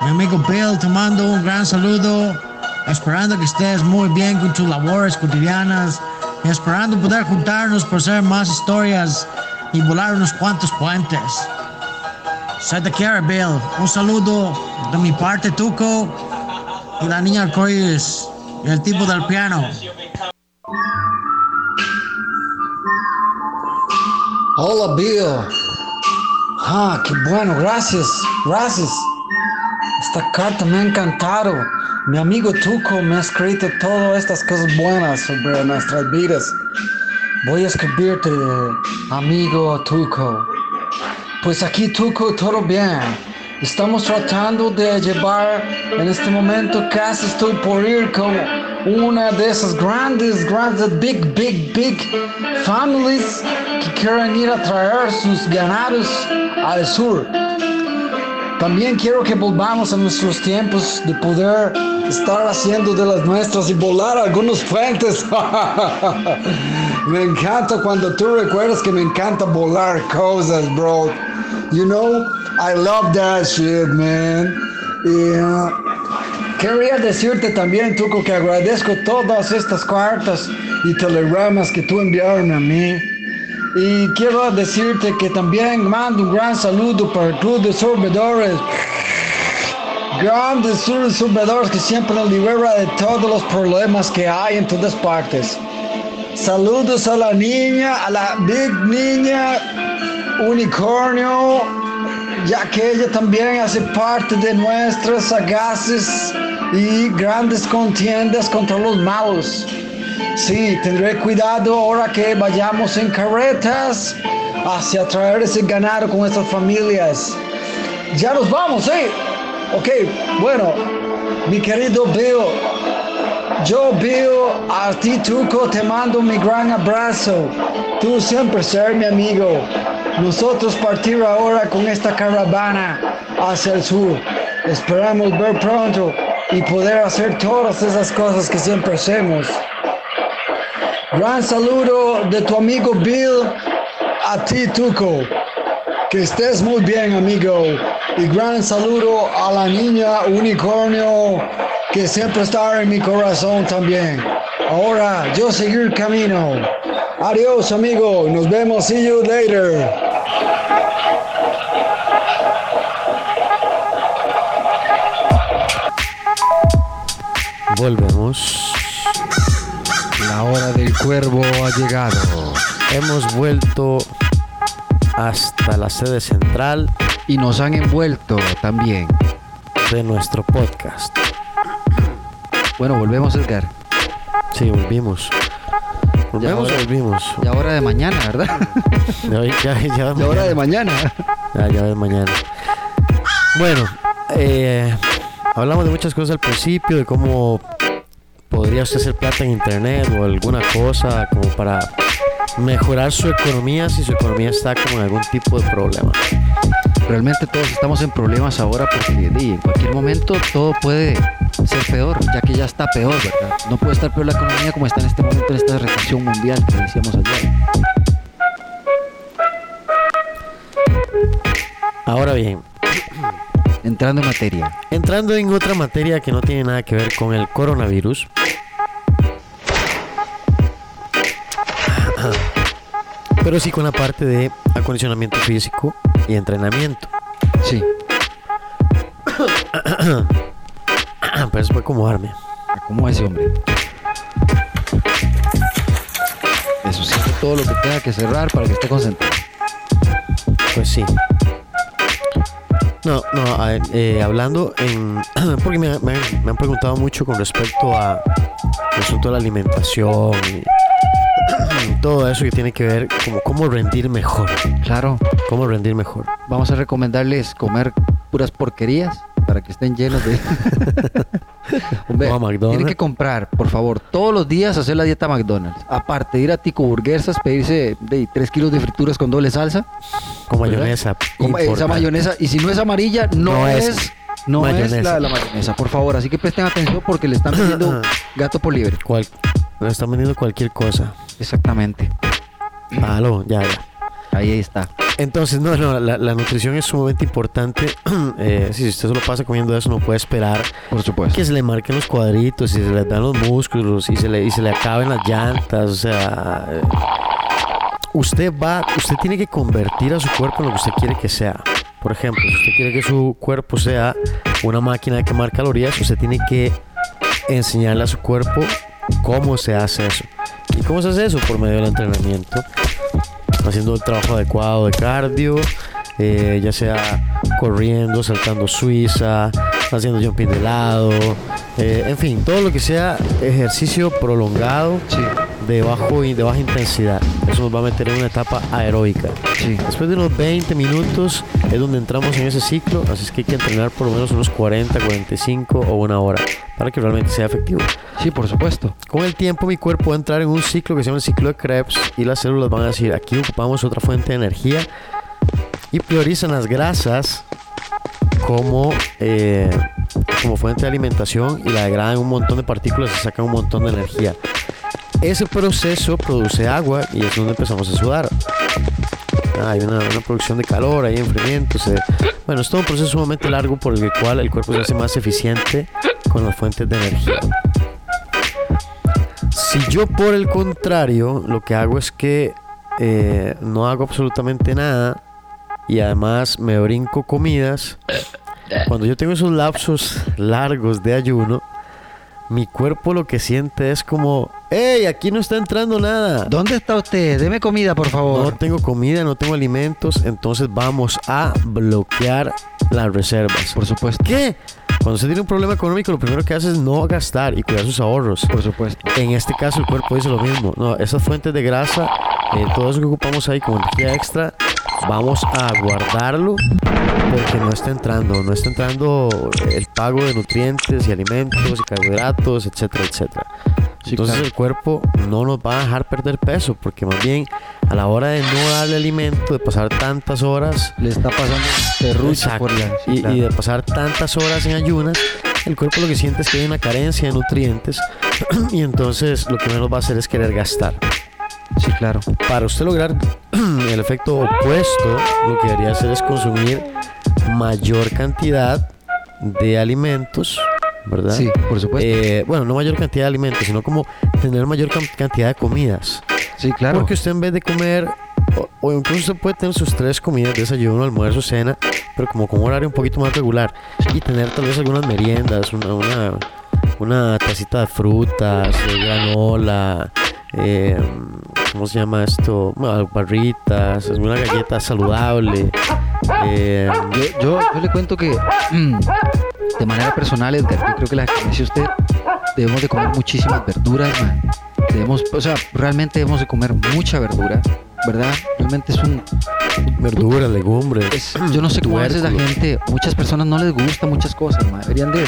[SPEAKER 5] mi amigo Bill, te mando un gran saludo, esperando que estés muy bien con tus labores cotidianas y esperando poder juntarnos para hacer más historias y volar unos cuantos puentes. Te quiere, Bill. Un saludo de mi parte, Tuco, y la niña arcoíris, y el tipo del piano.
[SPEAKER 4] Hola, Bill. Ah, qué bueno, gracias, gracias. Esta carta me ha encantado. Mi amigo Tuco me ha escrito todas estas cosas buenas sobre nuestras vidas. Voy a escribirte, amigo Tuco. Pues aquí Tuco todo bien. Estamos tratando de llevar en este momento casi estoy por ir con una de esas grandes, grandes, big, big, big families que quieren ir a traer sus ganados al sur. También quiero que volvamos a nuestros tiempos de poder estar haciendo de las nuestras y volar algunos puentes. [laughs] me encanta cuando tú recuerdas que me encanta volar cosas, bro. You know, I love that shit, man. Y, uh, quería decirte también, Tuco, que agradezco todas estas cartas y telegramas que tú enviaron a mí. Y quiero decirte que también mando un gran saludo para el Club de Sorbedores. Grandes sorbedores que siempre nos libera de todos los problemas que hay en todas partes. Saludos a la niña, a la big niña unicornio, ya que ella también hace parte de nuestras sagaces y grandes contiendas contra los malos. Sí, tendré cuidado ahora que vayamos en carretas hacia traer ese ganado con nuestras familias. Ya nos vamos, ¿eh? Ok, bueno, mi querido Bill, yo Bill, a ti Tuco te mando mi gran abrazo. Tú siempre ser mi amigo. Nosotros partir ahora con esta caravana hacia el sur. Esperamos ver pronto y poder hacer todas esas cosas que siempre hacemos. Gran saludo de tu amigo Bill a ti, Tuco. Que estés muy bien, amigo. Y gran saludo a la niña unicornio que siempre está en mi corazón también. Ahora yo seguir camino. Adiós, amigo. Nos vemos. See you later.
[SPEAKER 2] Volvemos.
[SPEAKER 1] La hora del cuervo ha llegado
[SPEAKER 2] Hemos vuelto hasta la sede central
[SPEAKER 1] y nos han envuelto también.
[SPEAKER 2] de nuestro podcast.
[SPEAKER 1] Bueno, volvemos, Edgar.
[SPEAKER 2] Sí, volvimos. Volvemos o
[SPEAKER 1] ahora-
[SPEAKER 2] volvimos.
[SPEAKER 1] Ya hora de mañana, ¿verdad?
[SPEAKER 2] Ya, ya, ya, [laughs]
[SPEAKER 1] Ya hora de mañana.
[SPEAKER 2] Ya, ya ves mañana. Bueno, eh, hablamos de muchas cosas al principio, de cómo podría usted hacer plata en internet o alguna cosa como para mejorar su economía si su economía está como en algún tipo de problema.
[SPEAKER 1] Realmente todos estamos en problemas ahora porque en cualquier momento todo puede ser peor, ya que ya está peor, ¿verdad? No puede estar peor la economía como está en este momento en esta recesión mundial que decíamos ayer.
[SPEAKER 2] Ahora bien,
[SPEAKER 1] Entrando en materia.
[SPEAKER 2] entrando en otra materia que no tiene nada que ver con el coronavirus. Pero sí con la parte de acondicionamiento físico y entrenamiento.
[SPEAKER 1] Sí,
[SPEAKER 2] Pero eso fue acomodarme.
[SPEAKER 1] como ese hombre. Eso sí, todo lo que tenga que cerrar para que esté concentrado.
[SPEAKER 2] Pues sí. No, no, a- eh, hablando en... [coughs] Porque me, me han preguntado mucho con respecto a el asunto de la alimentación y todo eso que tiene que ver como cómo rendir mejor.
[SPEAKER 1] Claro,
[SPEAKER 2] Cómo rendir mejor.
[SPEAKER 1] vamos a recomendarles comer puras porquerías para que estén llenos de... [laughs] Hombre, tienen que comprar, por favor, todos los días hacer la dieta McDonald's. Aparte de ir a Tico Burguesas, pedirse de 3 kilos de frituras con doble salsa.
[SPEAKER 2] Con
[SPEAKER 1] ¿verdad?
[SPEAKER 2] mayonesa.
[SPEAKER 1] Con esa mayonesa. Y si no es amarilla, no,
[SPEAKER 2] No es
[SPEAKER 1] es... No es la, la mayonesa, por favor. Así que presten atención porque le están vendiendo [coughs] gato por libre.
[SPEAKER 2] Cual- le están vendiendo cualquier cosa.
[SPEAKER 1] Exactamente.
[SPEAKER 2] Aló, ya, ya.
[SPEAKER 1] Ahí está.
[SPEAKER 2] Entonces, no, no, la, la nutrición es sumamente importante. [clears throat] Eh, si usted solo pasa comiendo eso, no puede esperar
[SPEAKER 1] Por supuesto.
[SPEAKER 2] que se le marquen los cuadritos y se le dan los músculos y se le, y se le acaben las llantas. O sea, eh, usted va, usted tiene que convertir a su cuerpo en lo que usted quiere que sea. Por ejemplo, si usted quiere que su cuerpo sea una máquina de quemar calorías, usted tiene que enseñarle a su cuerpo cómo se hace eso. ¿Y cómo se hace eso? Por medio del entrenamiento, haciendo el trabajo adecuado de cardio, eh, ya sea corriendo, saltando suiza, haciendo jumping de lado, eh, en fin, todo lo que sea ejercicio prolongado
[SPEAKER 1] Sí,
[SPEAKER 2] de, bajo, de baja intensidad. Eso nos va a meter en una etapa aeróbica.
[SPEAKER 1] sí.
[SPEAKER 2] Después de unos 20 minutos es donde entramos en ese ciclo, así es que hay que entrenar por lo menos unos 40, 45 o una hora para que realmente sea efectivo.
[SPEAKER 1] Sí, por supuesto.
[SPEAKER 2] Con el tiempo mi cuerpo va a entrar en un ciclo que se llama el ciclo de Krebs y las células van a decir, aquí ocupamos otra fuente de energía y priorizan las grasas como, eh, como fuente de alimentación y la degradan un montón de partículas y sacan un montón de energía. Ese proceso produce agua y es donde empezamos a sudar. Ah, hay una, una producción de calor, hay enfriamiento. se- Bueno, es todo un proceso sumamente largo por el cual el cuerpo se hace más eficiente con las fuentes de energía. Si yo por el contrario lo que hago es que eh, no hago absolutamente nada y además me brinco comidas, cuando yo tengo esos lapsos largos de ayuno, mi cuerpo lo que siente es como, ¡Ey! Aquí no está entrando nada.
[SPEAKER 1] ¿Dónde está usted? Deme comida, por
[SPEAKER 2] No
[SPEAKER 1] favor.
[SPEAKER 2] tengo comida, no tengo alimentos, entonces vamos a bloquear las reservas.
[SPEAKER 1] Por supuesto.
[SPEAKER 2] ¿Qué? Cuando usted tiene un problema económico, lo primero que hace es no gastar y cuidar sus ahorros.
[SPEAKER 1] Por supuesto.
[SPEAKER 2] En este caso, el cuerpo dice lo mismo. No, esas fuentes de grasa, eh, todo eso que ocupamos ahí como energía extra, vamos a guardarlo porque no está entrando. No está entrando el pago de nutrientes y alimentos y carbohidratos, etcétera, etcétera.
[SPEAKER 1] Sí,
[SPEAKER 2] Entonces
[SPEAKER 1] claro.
[SPEAKER 2] el cuerpo no nos va a dejar perder peso porque más bien a la hora de no darle alimento, de pasar tantas horas
[SPEAKER 1] Le está pasando terrucho
[SPEAKER 2] Exacto.
[SPEAKER 1] por la... sí,
[SPEAKER 2] y,
[SPEAKER 1] claro.
[SPEAKER 2] y de pasar tantas horas en ayunas, el cuerpo lo que siente es que hay una carencia de nutrientes [clears throat] y entonces lo que menos va a hacer es querer gastar.
[SPEAKER 1] Sí, claro.
[SPEAKER 2] Para usted lograr [clears throat] el efecto opuesto, lo que debería hacer es consumir mayor cantidad de alimentos, ¿verdad?
[SPEAKER 1] Sí, por supuesto.
[SPEAKER 2] Eh, bueno, no mayor cantidad de alimentos, sino como tener mayor cantidad de comidas.
[SPEAKER 1] sí, claro.
[SPEAKER 2] Porque usted en vez de comer, o, o incluso usted puede tener sus tres comidas, desayuno, almuerzo, cena, pero como con un horario un poquito más regular. Y tener tal vez algunas meriendas, una, una, una tacita de frutas, de granola, eh, ¿cómo se llama esto? Barritas, una galleta saludable. eh,
[SPEAKER 1] Yo, yo, yo le cuento que mm, de manera personal, Edgar, yo creo que la que dice usted, debemos de comer muchísimas verduras, man. Debemos, o sea, realmente debemos de comer mucha verdura, ¿verdad? Realmente es un,
[SPEAKER 2] verduras, legumbres.
[SPEAKER 1] es- yo no sé cómo a veces la gente, muchas personas no les gusta muchas cosas, man. Deberían de,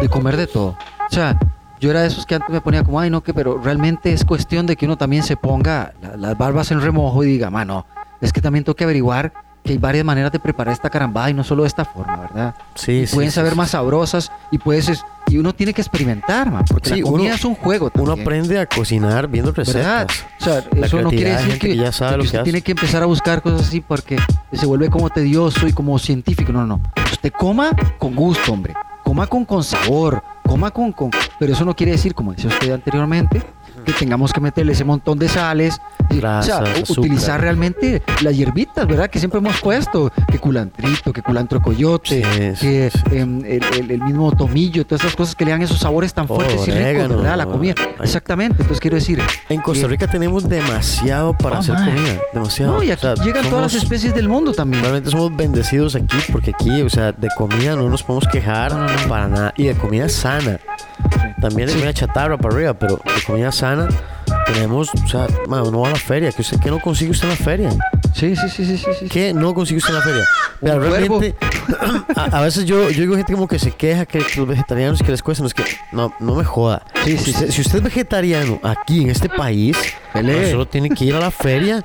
[SPEAKER 1] de comer de todo. O sea, yo era de esos que antes me ponía como, ay, no, que, pero realmente es cuestión de que uno también se ponga la- las barbas en remojo y diga, mano, es que también tengo que averiguar que hay varias maneras de preparar esta carambada y no solo de esta forma, ¿verdad?
[SPEAKER 2] Sí,
[SPEAKER 1] y
[SPEAKER 2] sí,
[SPEAKER 1] pueden saber
[SPEAKER 2] sí.
[SPEAKER 1] más sabrosas y puedes es- y uno tiene que experimentar, man, porque
[SPEAKER 2] Sí,
[SPEAKER 1] la comida
[SPEAKER 2] uno-
[SPEAKER 1] es un juego
[SPEAKER 2] Uno
[SPEAKER 1] también,
[SPEAKER 2] aprende a cocinar viendo recetas.
[SPEAKER 1] O sea,
[SPEAKER 2] La
[SPEAKER 1] eso no quiere decir que,
[SPEAKER 2] que ya sabe
[SPEAKER 1] que
[SPEAKER 2] lo que
[SPEAKER 1] usted
[SPEAKER 2] hace.
[SPEAKER 1] tiene que empezar a buscar cosas así porque se vuelve como tedioso y como científico. No, no, no. Usted coma con gusto, hombre. Coma con, con sabor. Coma con, con... Pero eso no quiere decir, como decía usted anteriormente, que tengamos que meterle ese montón de sales.
[SPEAKER 2] Grasas,
[SPEAKER 1] o sea,
[SPEAKER 2] azúcar.
[SPEAKER 1] utilizar realmente las hierbitas, ¿verdad? Que siempre hemos puesto. Que culantrito, que culantro coyote,
[SPEAKER 2] Sí, sí,
[SPEAKER 1] que
[SPEAKER 2] sí.
[SPEAKER 1] em, el, el- el mismo tomillo, todas esas cosas que le dan esos sabores tan
[SPEAKER 2] Oh,
[SPEAKER 1] fuertes y ricos,
[SPEAKER 2] orégano,
[SPEAKER 1] ¿verdad? La comida.
[SPEAKER 2] ay.
[SPEAKER 1] Exactamente. Entonces quiero decir,
[SPEAKER 2] En Costa Rica tenemos demasiado para
[SPEAKER 1] Oh,
[SPEAKER 2] hacer
[SPEAKER 1] man.
[SPEAKER 2] comida. Demasiado.
[SPEAKER 1] no, y
[SPEAKER 2] O
[SPEAKER 1] aquí
[SPEAKER 2] sea,
[SPEAKER 1] llegan todas las
[SPEAKER 2] somos-
[SPEAKER 1] especies del mundo también.
[SPEAKER 2] Realmente somos bendecidos aquí porque aquí, o sea, de comida no nos podemos quejar
[SPEAKER 1] No, no, no.
[SPEAKER 2] para nada. Y de comida sana. También de comida chatarra para arriba, pero de comida sana tenemos, o sea, man, uno va a la feria. ¿Qué, usted, ¿Qué no consigue usted en la feria?
[SPEAKER 1] Sí, sí, sí, sí, sí, sí.
[SPEAKER 2] ¿Qué no consigue usted en la feria? Pero realmente, [clears throat] a, a veces yo, yo digo gente como que se queja que los vegetarianos que les cuesta, no es que, no, no me joda.
[SPEAKER 1] Sí, sí,
[SPEAKER 2] Usted-. Si usted es vegetariano aquí en este país, pues solo tiene que ir a la feria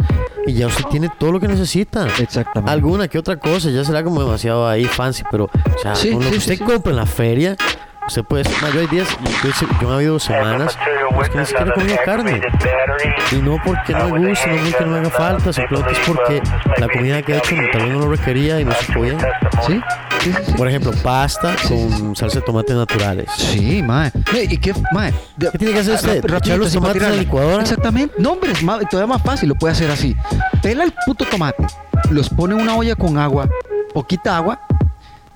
[SPEAKER 2] y ya usted tiene todo lo que necesita.
[SPEAKER 1] Exactamente.
[SPEAKER 2] Alguna que otra cosa, ya será como demasiado ahí fancy, pero o sea,
[SPEAKER 1] Sí,
[SPEAKER 2] lo que usted compra en la feria, Usted puede decir, "Ma, yo hay días, yo, he- yo he habido semanas pues, que ni siquiera he comido carne. Y no porque no me guste, no porque no me haga falta, simplemente es porque la comida que he hecho tal vez no lo requería y no supo bien.
[SPEAKER 1] ¿Sí? Sí, sí, sí.
[SPEAKER 2] Por ejemplo, pasta con salsa de tomates naturales.
[SPEAKER 1] Sí, mae. ¿Y qué, mae? De-
[SPEAKER 2] ¿Qué tiene que hacer usted?
[SPEAKER 1] Rapidito,
[SPEAKER 2] ¿Echar los tomates a la licuadora?
[SPEAKER 1] Exactamente. No, hombre, es más- todavía más fácil, lo puede hacer así. Pela el puto tomate, los pone en una olla con agua, poquita agua,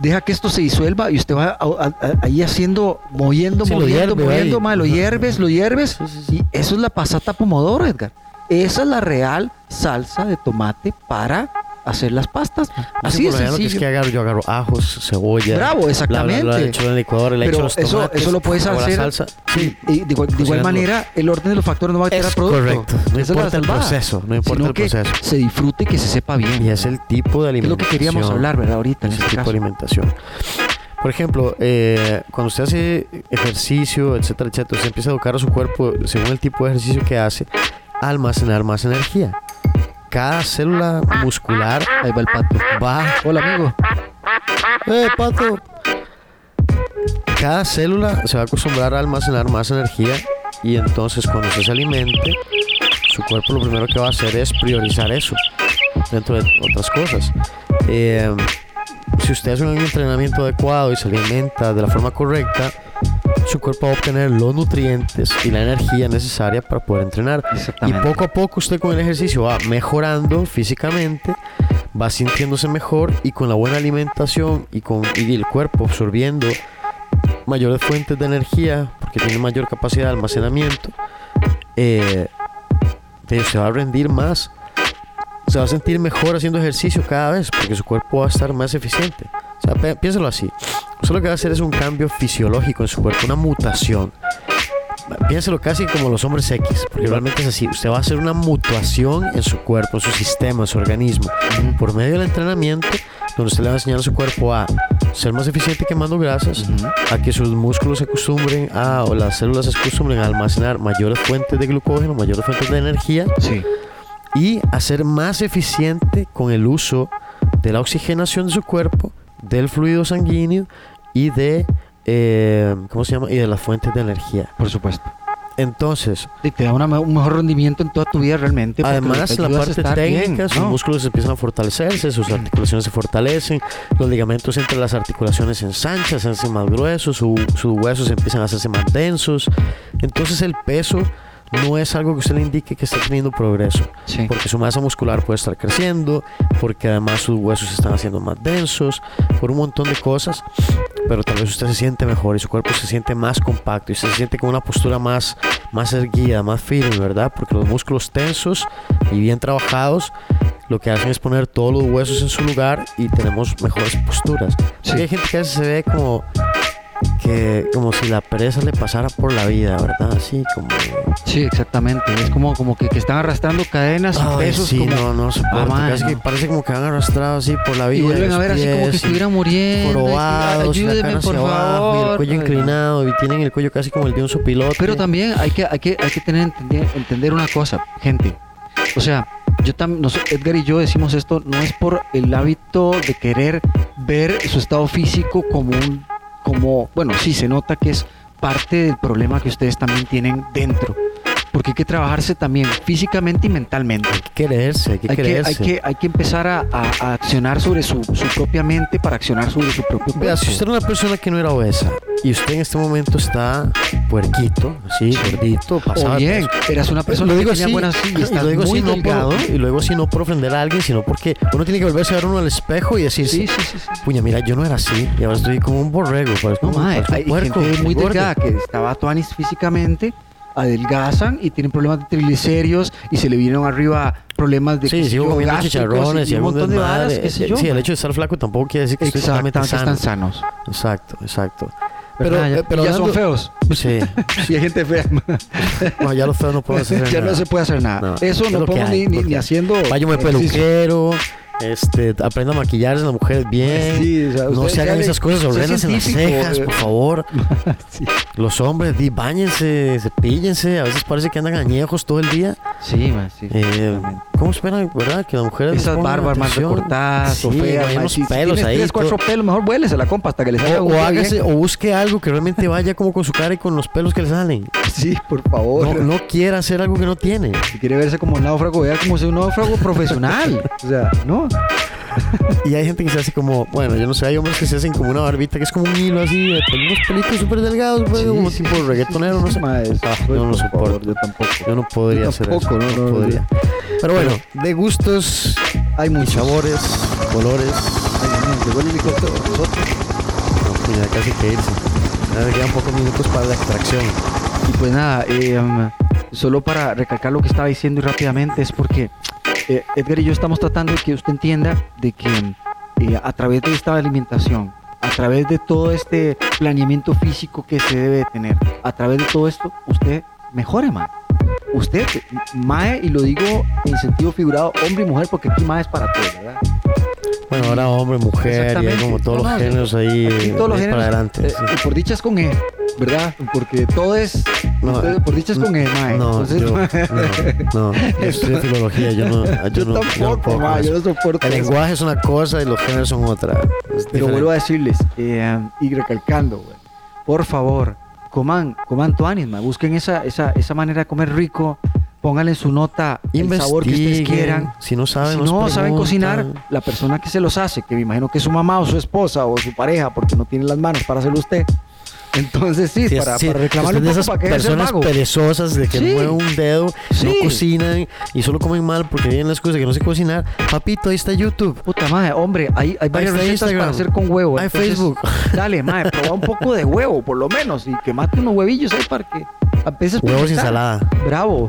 [SPEAKER 1] deja que esto se disuelva y usted va a- a- a- ahí haciendo, moviendo,
[SPEAKER 2] Sí,
[SPEAKER 1] moviendo, moviendo, mae, lo hierves, lo hierves.
[SPEAKER 2] Sí, sí, sí.
[SPEAKER 1] Y eso es la pasata pomodoro, Edgar. Esa es la real salsa de tomate para hacer las pastas. Así
[SPEAKER 2] Yo
[SPEAKER 1] es
[SPEAKER 2] por lo que es
[SPEAKER 1] sencillo.
[SPEAKER 2] que agarro, yo agarro ajos, cebolla.
[SPEAKER 1] Bravo,
[SPEAKER 2] bla, bla,
[SPEAKER 1] exactamente.
[SPEAKER 2] bla, le echo en echo
[SPEAKER 1] Pero
[SPEAKER 2] los
[SPEAKER 1] eso,
[SPEAKER 2] tomates,
[SPEAKER 1] eso lo puedes
[SPEAKER 2] hago la
[SPEAKER 1] hacer.
[SPEAKER 2] salsa. Sí,
[SPEAKER 1] Y de igual, de igual manera, el orden de los factores no va a alterar
[SPEAKER 2] Es
[SPEAKER 1] el producto.
[SPEAKER 2] correcto. No
[SPEAKER 1] es la
[SPEAKER 2] importa el proceso, no importa
[SPEAKER 1] Sino
[SPEAKER 2] el
[SPEAKER 1] que
[SPEAKER 2] proceso.
[SPEAKER 1] Se disfrute y que se sepa bien.
[SPEAKER 2] y es el tipo de
[SPEAKER 1] es lo
[SPEAKER 2] alimentación.
[SPEAKER 1] que queríamos hablar, ¿verdad? Ahorita en
[SPEAKER 2] ese
[SPEAKER 1] este
[SPEAKER 2] tipo
[SPEAKER 1] caso.
[SPEAKER 2] de alimentación. Por ejemplo, eh, cuando usted hace ejercicio, etcétera, etcétera, usted empieza a educar a su cuerpo según el tipo de ejercicio que hace, almacenar más energía. Cada célula muscular
[SPEAKER 1] Ahí va el pato.
[SPEAKER 2] va
[SPEAKER 1] Hola, amigo.
[SPEAKER 2] ¡Eh, pato! Cada célula se va a acostumbrar a almacenar más energía y entonces cuando usted se alimente, su cuerpo lo primero que va a hacer es priorizar eso, dentro de otras cosas. Eh, si usted hace un entrenamiento adecuado y se alimenta de la forma correcta, su cuerpo va a obtener los nutrientes y la energía necesaria para poder entrenar. Y poco a poco usted con el ejercicio va mejorando físicamente, va sintiéndose mejor y con la buena alimentación y con y el cuerpo absorbiendo mayores fuentes de energía porque tiene mayor capacidad de almacenamiento, eh, usted va a rendir más. Se va a sentir mejor haciendo ejercicio cada vez porque su cuerpo va a estar más eficiente. O sea, pi- piénsalo así. Usted lo que va a hacer es un cambio fisiológico en su cuerpo, una mutación. Piénselo casi como los hombres X, porque realmente es así. Usted va a hacer una mutación en su cuerpo, en su sistema, en su organismo, por medio del entrenamiento, donde usted le va a enseñar a su cuerpo a ser más eficiente quemando grasas, a que sus músculos se acostumbren a, o las células se acostumbren a almacenar mayores fuentes de glucógeno, mayores fuentes de energía,
[SPEAKER 1] Sí.
[SPEAKER 2] y a ser más eficiente con el uso de la oxigenación de su cuerpo, del fluido sanguíneo y de, eh, ¿cómo se llama? Y de las fuentes de energía.
[SPEAKER 1] Por supuesto.
[SPEAKER 2] Entonces,
[SPEAKER 1] Y te da una un mejor rendimiento en toda tu vida realmente.
[SPEAKER 2] además la parte
[SPEAKER 1] estar bien,
[SPEAKER 2] técnica, sus
[SPEAKER 1] ¿no?
[SPEAKER 2] músculos empiezan a fortalecerse, sus articulaciones se fortalecen, los ligamentos entre las articulaciones se ensanchan, se hacen más gruesos, su- sus huesos empiezan a hacerse más densos. Entonces el peso no es algo que usted le indique que está teniendo progreso.
[SPEAKER 1] Sí.
[SPEAKER 2] porque su masa muscular puede estar creciendo, porque además sus huesos se están haciendo más densos, por un montón de cosas, pero tal vez usted se siente mejor y su cuerpo se siente más compacto y se siente con una postura más, más erguida, más firme, ¿verdad? Porque los músculos tensos y bien trabajados lo que hacen es poner todos los huesos en su lugar y tenemos mejores posturas.
[SPEAKER 1] Sí.
[SPEAKER 2] Hay gente que a veces se ve como que como si la pereza le pasara por la vida, ¿verdad? Así como
[SPEAKER 1] Sí, exactamente. Es como, como que, que están arrastrando cadenas y pesos.
[SPEAKER 2] sí,
[SPEAKER 1] como-
[SPEAKER 2] no, no soporto.
[SPEAKER 1] man,
[SPEAKER 2] casi que
[SPEAKER 1] no.
[SPEAKER 2] parece como que van arrastrados así por la vida.
[SPEAKER 1] y vuelven a ver así como que estuvieran muriendo.
[SPEAKER 2] la
[SPEAKER 1] Ayúdenme, por
[SPEAKER 2] hacia abajo, y el
[SPEAKER 1] favor.
[SPEAKER 2] cuello inclinado, y tienen el cuello casi como el de un sopilote.
[SPEAKER 1] Pero también hay que, hay que, hay que tener entender, entender una cosa, gente. O sea, yo también, Edgar y yo decimos esto, no es por el hábito de querer ver su estado físico como un, como, bueno, sí se nota que es parte del problema que ustedes también tienen dentro. Porque hay que trabajarse también físicamente y mentalmente.
[SPEAKER 2] Hay que quererse, hay que
[SPEAKER 1] Hay que,
[SPEAKER 2] quererse.
[SPEAKER 1] hay, que, hay que empezar a, a- a accionar sobre su, su propia mente para accionar sobre su propio
[SPEAKER 2] Vea,
[SPEAKER 1] cuerpo.
[SPEAKER 2] si usted era una persona que no era obesa y usted en este momento está puerquito, así, gordito, pasado
[SPEAKER 1] o bien, eras una persona
[SPEAKER 2] lo
[SPEAKER 1] que
[SPEAKER 2] digo
[SPEAKER 1] tenía buenas y
[SPEAKER 2] y
[SPEAKER 1] estás
[SPEAKER 2] digo
[SPEAKER 1] muy
[SPEAKER 2] no
[SPEAKER 1] delgado.
[SPEAKER 2] por, y luego así no por ofender a alguien, sino porque uno tiene que volverse a ver uno al espejo y decirse,
[SPEAKER 1] Sí, sí,
[SPEAKER 2] puña, mira, yo no era así, y ahora estoy como un borrego, parezco
[SPEAKER 1] No,
[SPEAKER 2] parezco un
[SPEAKER 1] hay
[SPEAKER 2] puerco,
[SPEAKER 1] gente muy delgada que estaba tuanis físicamente, adelgazan y tienen problemas de triglicéridos y se le vinieron arriba problemas de
[SPEAKER 2] Sí, sigo comiendo chicharrones y
[SPEAKER 1] un montón de varas, qué sé yo.
[SPEAKER 2] Sí, el hecho de estar flaco tampoco quiere decir que
[SPEAKER 1] Exactamente,
[SPEAKER 2] totalmente
[SPEAKER 1] están
[SPEAKER 2] sano.
[SPEAKER 1] sanos.
[SPEAKER 2] Exacto, exacto. Pero,
[SPEAKER 1] ¿verdad?
[SPEAKER 2] eh, pero
[SPEAKER 1] ya son
[SPEAKER 2] hablando-
[SPEAKER 1] feos. [laughs]
[SPEAKER 2] Sí. [laughs]
[SPEAKER 1] Y hay gente fea.
[SPEAKER 2] No, ya los feos no puedo [laughs] hacer
[SPEAKER 1] ya
[SPEAKER 2] nada.
[SPEAKER 1] no se puede hacer nada.
[SPEAKER 2] No,
[SPEAKER 1] Eso
[SPEAKER 2] es
[SPEAKER 1] no podemos ni, ni, ni haciendo.
[SPEAKER 2] Váyame peluquero, este, aprenda a maquillarse las mujeres bien.
[SPEAKER 1] Sí, o sea,
[SPEAKER 2] no se hagan esas cosas horrendas en las cejas,
[SPEAKER 1] eh.
[SPEAKER 2] por favor. [laughs]
[SPEAKER 1] Sí,
[SPEAKER 2] Los hombres, di, bañense, cepíllense. A veces parece que andan añejos todo el día.
[SPEAKER 1] Sí, ma, sí.
[SPEAKER 2] Eh. ¿Cómo esperan, verdad? Que las mujeres les
[SPEAKER 1] Esas barbas más recortadas o
[SPEAKER 2] Sí,
[SPEAKER 1] feas.
[SPEAKER 2] hay unos
[SPEAKER 1] si-
[SPEAKER 2] pelos ahí.
[SPEAKER 1] tres, cuatro pelos, mejor vuélese la compa hasta que le salga
[SPEAKER 2] O, o hágase,
[SPEAKER 1] bien.
[SPEAKER 2] o busque algo que realmente vaya como con su cara y con los pelos que le salen.
[SPEAKER 1] Sí, por favor.
[SPEAKER 2] No, no quiera hacer algo que no tiene.
[SPEAKER 1] Si quiere verse como un náufrago, vea como si un náufrago profesional. O sea, no. [laughs]
[SPEAKER 2] Y hay gente que se hace como, bueno, yo no sé, hay hombres que se hacen como una barbita que es como un hilo así, de unos pelitos súper delgados, súper
[SPEAKER 1] Sí,
[SPEAKER 2] como
[SPEAKER 1] sí,
[SPEAKER 2] tipo
[SPEAKER 1] sí,
[SPEAKER 2] reggaetonero, no sé. Ah,
[SPEAKER 1] pues,
[SPEAKER 2] yo no lo
[SPEAKER 1] por favor,
[SPEAKER 2] soporto.
[SPEAKER 1] Yo tampoco.
[SPEAKER 2] Yo no podría
[SPEAKER 1] Yo
[SPEAKER 2] hacer
[SPEAKER 1] tampoco,
[SPEAKER 2] eso.
[SPEAKER 1] no,
[SPEAKER 2] No,
[SPEAKER 1] no,
[SPEAKER 2] podría. Pero bueno, de gustos
[SPEAKER 1] Hay muchos.
[SPEAKER 2] sabores, colores,
[SPEAKER 1] Ay, llegó el helicóptero
[SPEAKER 2] no, pues ya casi que irse. Ya quedan pocos minutos para la extracción.
[SPEAKER 1] Y pues nada, eh, solo para recalcar lo que estaba diciendo y rápidamente es porque eh, Edgar y yo estamos tratando de que usted entienda de que eh, a través de esta alimentación, a través de todo este planeamiento físico que se debe de tener, a través de todo esto, usted mejore, man. Usted, mae, y lo digo en sentido figurado, hombre y mujer, porque aquí mae es para todos, ¿verdad?
[SPEAKER 2] Bueno, ahora hombre, mujer, y hay como todos
[SPEAKER 1] No,
[SPEAKER 2] los géneros ahí,
[SPEAKER 1] Aquí todos los
[SPEAKER 2] ahí
[SPEAKER 1] géneros,
[SPEAKER 2] para adelante.
[SPEAKER 1] eh,
[SPEAKER 2] sí.
[SPEAKER 1] y por dicha es con E, ¿verdad? Porque todo es,
[SPEAKER 2] No,
[SPEAKER 1] por dicha es con E, mae.
[SPEAKER 2] No,
[SPEAKER 1] Entonces,
[SPEAKER 2] yo, no, no, yo estudio filología, yo no, yo
[SPEAKER 1] yo
[SPEAKER 2] no, yo no
[SPEAKER 1] tampoco,
[SPEAKER 2] eso.
[SPEAKER 1] yo no soporto
[SPEAKER 2] El
[SPEAKER 1] eso.
[SPEAKER 2] lenguaje es una cosa y los géneros son otra.
[SPEAKER 1] Pero vuelvo a decirles, eh, y recalcando, güey, por favor, coman, coman tuanis, ma, busquen esa, esa, esa manera de comer rico, pónganle en su nota el sabor que ustedes quieran.
[SPEAKER 2] Si no saben,
[SPEAKER 1] si no saben cocinar, la persona que se los hace, que me imagino que es su mamá o su esposa o su pareja, porque no tiene las manos para hacerlo usted. Entonces sí,
[SPEAKER 2] Sí,
[SPEAKER 1] para,
[SPEAKER 2] sí,
[SPEAKER 1] para reclamarle
[SPEAKER 2] usted
[SPEAKER 1] un poco
[SPEAKER 2] esas
[SPEAKER 1] para que
[SPEAKER 2] personas perezosas de que
[SPEAKER 1] Sí.
[SPEAKER 2] no mueven un dedo, no cocinan y solo comen mal porque tienen la excusa de que no sé cocinar. Papito, ahí está YouTube.
[SPEAKER 1] Puta madre, hombre, hay, hay varias recetas
[SPEAKER 2] Instagram.
[SPEAKER 1] para hacer con huevo.
[SPEAKER 2] Hay
[SPEAKER 1] entonces,
[SPEAKER 2] Facebook. [laughs]
[SPEAKER 1] Dale, madre, prueba un poco de huevo, por lo menos, y que mate unos huevillos ahí para que empieces
[SPEAKER 2] Huevos y ensalada.
[SPEAKER 1] Bravo.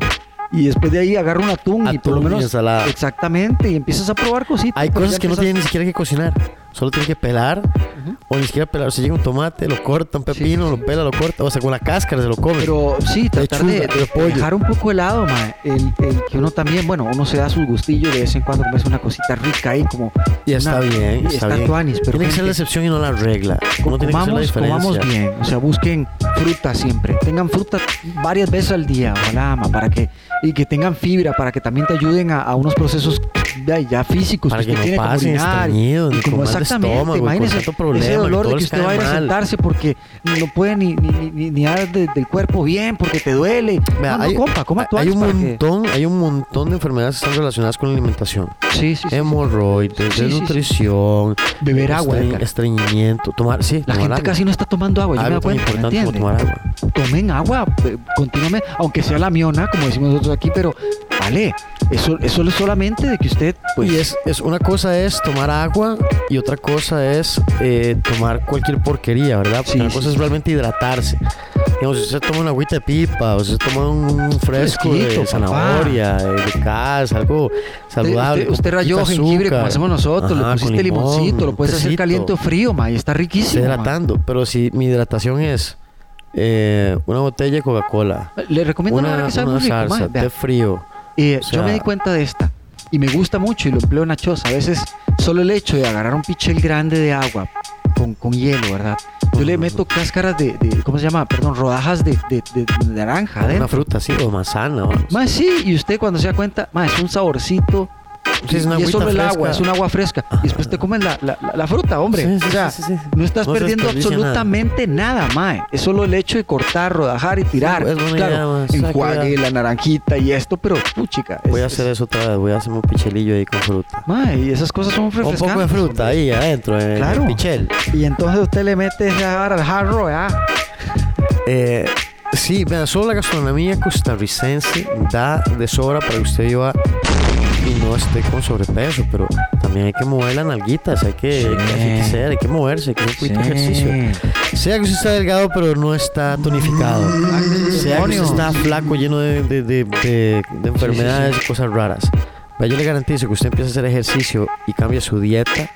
[SPEAKER 1] Y después de ahí agarra un atún, y por lo
[SPEAKER 2] Atún y
[SPEAKER 1] menos.
[SPEAKER 2] ensalada.
[SPEAKER 1] Exactamente, y empiezas a probar cositas.
[SPEAKER 2] Hay cosas que no
[SPEAKER 1] empiezas-
[SPEAKER 2] tienen ni siquiera que cocinar. Solo tienen que pelar.
[SPEAKER 1] Ujú.
[SPEAKER 2] O ni siquiera pelar. Se llega un tomate, lo corta, un pepino, lo pela, lo corta. O sea, con la cáscara se lo come.
[SPEAKER 1] Pero sí, tratar de, de dejar un poco de lado, mae. El, el que uno también, bueno, uno se da sus gustillos de vez en cuando comerse una cosita rica ahí, como.
[SPEAKER 2] y está
[SPEAKER 1] una-
[SPEAKER 2] bien, está, bien.
[SPEAKER 1] tuanis, pero
[SPEAKER 2] tiene que ser la excepción y no la regla. No tiene que ser la
[SPEAKER 1] comamos, comamos bien, o sea, busquen fruta siempre. Tengan fruta varias veces al día, ojalá, ma, para que y que tengan fibra, para que también te ayuden a, a unos procesos ya, ya físicos
[SPEAKER 2] Para que
[SPEAKER 1] usted
[SPEAKER 2] no
[SPEAKER 1] tiene
[SPEAKER 2] pasen
[SPEAKER 1] orinar,
[SPEAKER 2] estreñidos,
[SPEAKER 1] y como exactamente,
[SPEAKER 2] estómago,
[SPEAKER 1] imagínese ese
[SPEAKER 2] que
[SPEAKER 1] dolor de que usted va a ir a sentarse porque no puede ni, ni, ni, ni- dar de- del cuerpo bien, porque te duele.
[SPEAKER 2] Vea,
[SPEAKER 1] no, no,
[SPEAKER 2] hay,
[SPEAKER 1] compa, coma
[SPEAKER 2] hay un
[SPEAKER 1] que-
[SPEAKER 2] montón, hay un montón de enfermedades que están relacionadas con la alimentación.
[SPEAKER 1] Sí, sí, sí.
[SPEAKER 2] Hemorroides,
[SPEAKER 1] Sí,
[SPEAKER 2] desnutrición,
[SPEAKER 1] Beber agua,
[SPEAKER 2] estreñ- estreñimiento, tomar, sí,
[SPEAKER 1] La
[SPEAKER 2] tomar
[SPEAKER 1] gente
[SPEAKER 2] agua.
[SPEAKER 1] casi no está tomando agua, yo me
[SPEAKER 2] tan
[SPEAKER 1] cuenta, ¿me entiende?
[SPEAKER 2] tomar agua.
[SPEAKER 1] Tomen agua eh, continuamente, aunque sea la miona, como decimos nosotros aquí, pero vale, eso, eso es solamente de que usted, pues,
[SPEAKER 2] y es, es una cosa es tomar agua y otra cosa es eh, tomar cualquier porquería, ¿verdad? Porque
[SPEAKER 1] Sí,
[SPEAKER 2] una
[SPEAKER 1] sí,
[SPEAKER 2] cosa es realmente hidratarse. Digamos, si usted toma una agüita de pipa, o si usted toma un fresco
[SPEAKER 1] Fresquito,
[SPEAKER 2] de zanahoria, de, de casa, algo saludable.
[SPEAKER 1] usted, usted rayó jengibre como hacemos nosotros, le
[SPEAKER 2] Ajá, con
[SPEAKER 1] pusiste
[SPEAKER 2] limón,
[SPEAKER 1] limoncito, lo puedes hacer
[SPEAKER 2] tecito.
[SPEAKER 1] caliente o frío, ma, y está
[SPEAKER 2] Está
[SPEAKER 1] riquísimo. ma.
[SPEAKER 2] hidratando, pero si mi hidratación es eh, una botella de Coca-Cola,
[SPEAKER 1] Le recomiendo una,
[SPEAKER 2] una,
[SPEAKER 1] que sabe
[SPEAKER 2] una
[SPEAKER 1] muy rico, ma,
[SPEAKER 2] salsa, té frío,
[SPEAKER 1] Eh,
[SPEAKER 2] o
[SPEAKER 1] yo me
[SPEAKER 2] sea-
[SPEAKER 1] di cuenta de esta y me gusta mucho y lo empleo en la choza. A veces solo el hecho de agarrar un pichel grande de agua con, con hielo, ¿verdad? Yo le meto cáscaras de, de- ¿cómo se llama? Perdón, rodajas de, de- de- de naranja
[SPEAKER 2] una fruta así, o manzana.
[SPEAKER 1] Más sí, y usted cuando se da cuenta, más es un saborcito.
[SPEAKER 2] Sí, es una
[SPEAKER 1] y es solo el
[SPEAKER 2] fresca.
[SPEAKER 1] agua, es un agua fresca. Y después te comes la, la- la- fruta, hombre.
[SPEAKER 2] Sí,
[SPEAKER 1] o sea, no estás
[SPEAKER 2] No
[SPEAKER 1] perdiendo
[SPEAKER 2] desperdicia nada.
[SPEAKER 1] absolutamente nada, mae. Es solo el hecho de cortar, rodajar y tirar.
[SPEAKER 2] es buena
[SPEAKER 1] claro,
[SPEAKER 2] idea,
[SPEAKER 1] enjuague, la naranjita y esto, pero, puchica.
[SPEAKER 2] Voy a
[SPEAKER 1] es-
[SPEAKER 2] hacer
[SPEAKER 1] es-
[SPEAKER 2] eso otra vez, voy a hacerme un pichelillo ahí con fruta.
[SPEAKER 1] Mae, y esas cosas son
[SPEAKER 2] Un
[SPEAKER 1] refrescantes.
[SPEAKER 2] poco de fruta ahí adentro, en
[SPEAKER 1] Claro.
[SPEAKER 2] el pichel.
[SPEAKER 1] Y entonces usted le mete esa al jarro, ¿ya?
[SPEAKER 2] Eh, sí, vean, solo la gastronomía costarricense da de sobra para que usted viva no esté con sobrepeso, pero también hay que mover las nalguitas, hay que,
[SPEAKER 1] Sí.
[SPEAKER 2] hay que hacer, hay que moverse, hay que hacer de ejercicio. Sea que usted está delgado, pero no está tonificado. Sea que usted está flaco, lleno de, de- de- de- de enfermedades y cosas raras. Vea, Yo le garantizo que usted empieza a hacer ejercicio y cambia su dieta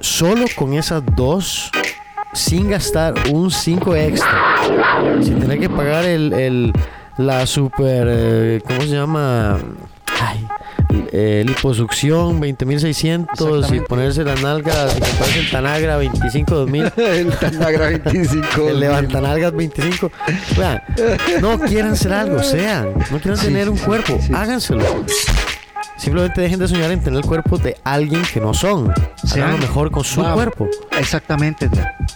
[SPEAKER 2] solo con esas dos, sin gastar un 5 extra, sin tener que pagar el, el- la super, eh, ¿cómo se llama? Ay, eh, liposucción 20.600 y ponerse las nalgas y comprarse el Tanagra 25 2000. [laughs]
[SPEAKER 1] el Tanagra 25.
[SPEAKER 2] El levantanalgas 25. Vean, no quieren ser algo, [laughs] sean. No quieren
[SPEAKER 1] Sí,
[SPEAKER 2] tener
[SPEAKER 1] sí,
[SPEAKER 2] un
[SPEAKER 1] sí,
[SPEAKER 2] cuerpo, háganselo. Simplemente dejen de soñar en tener el cuerpo de alguien que no son. Sean lo mejor con su
[SPEAKER 1] Wow.
[SPEAKER 2] cuerpo.
[SPEAKER 1] Exactamente.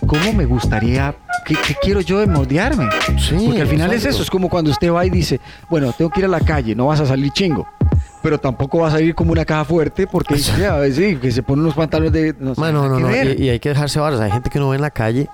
[SPEAKER 1] ¿Cómo me gustaría? ¿Qué, qué quiero yo de moldearme?
[SPEAKER 2] Sí,
[SPEAKER 1] Porque al final es eso. Es como cuando usted va y dice, bueno, tengo que ir a la calle, no vas a salir chingo. Pero tampoco vas a ir como una caja fuerte porque ya, sí, que se ponen unos pantalones de... No, sé,
[SPEAKER 2] Bueno, no, no. Y, y hay que dejarse varas. Hay gente que uno ve en la calle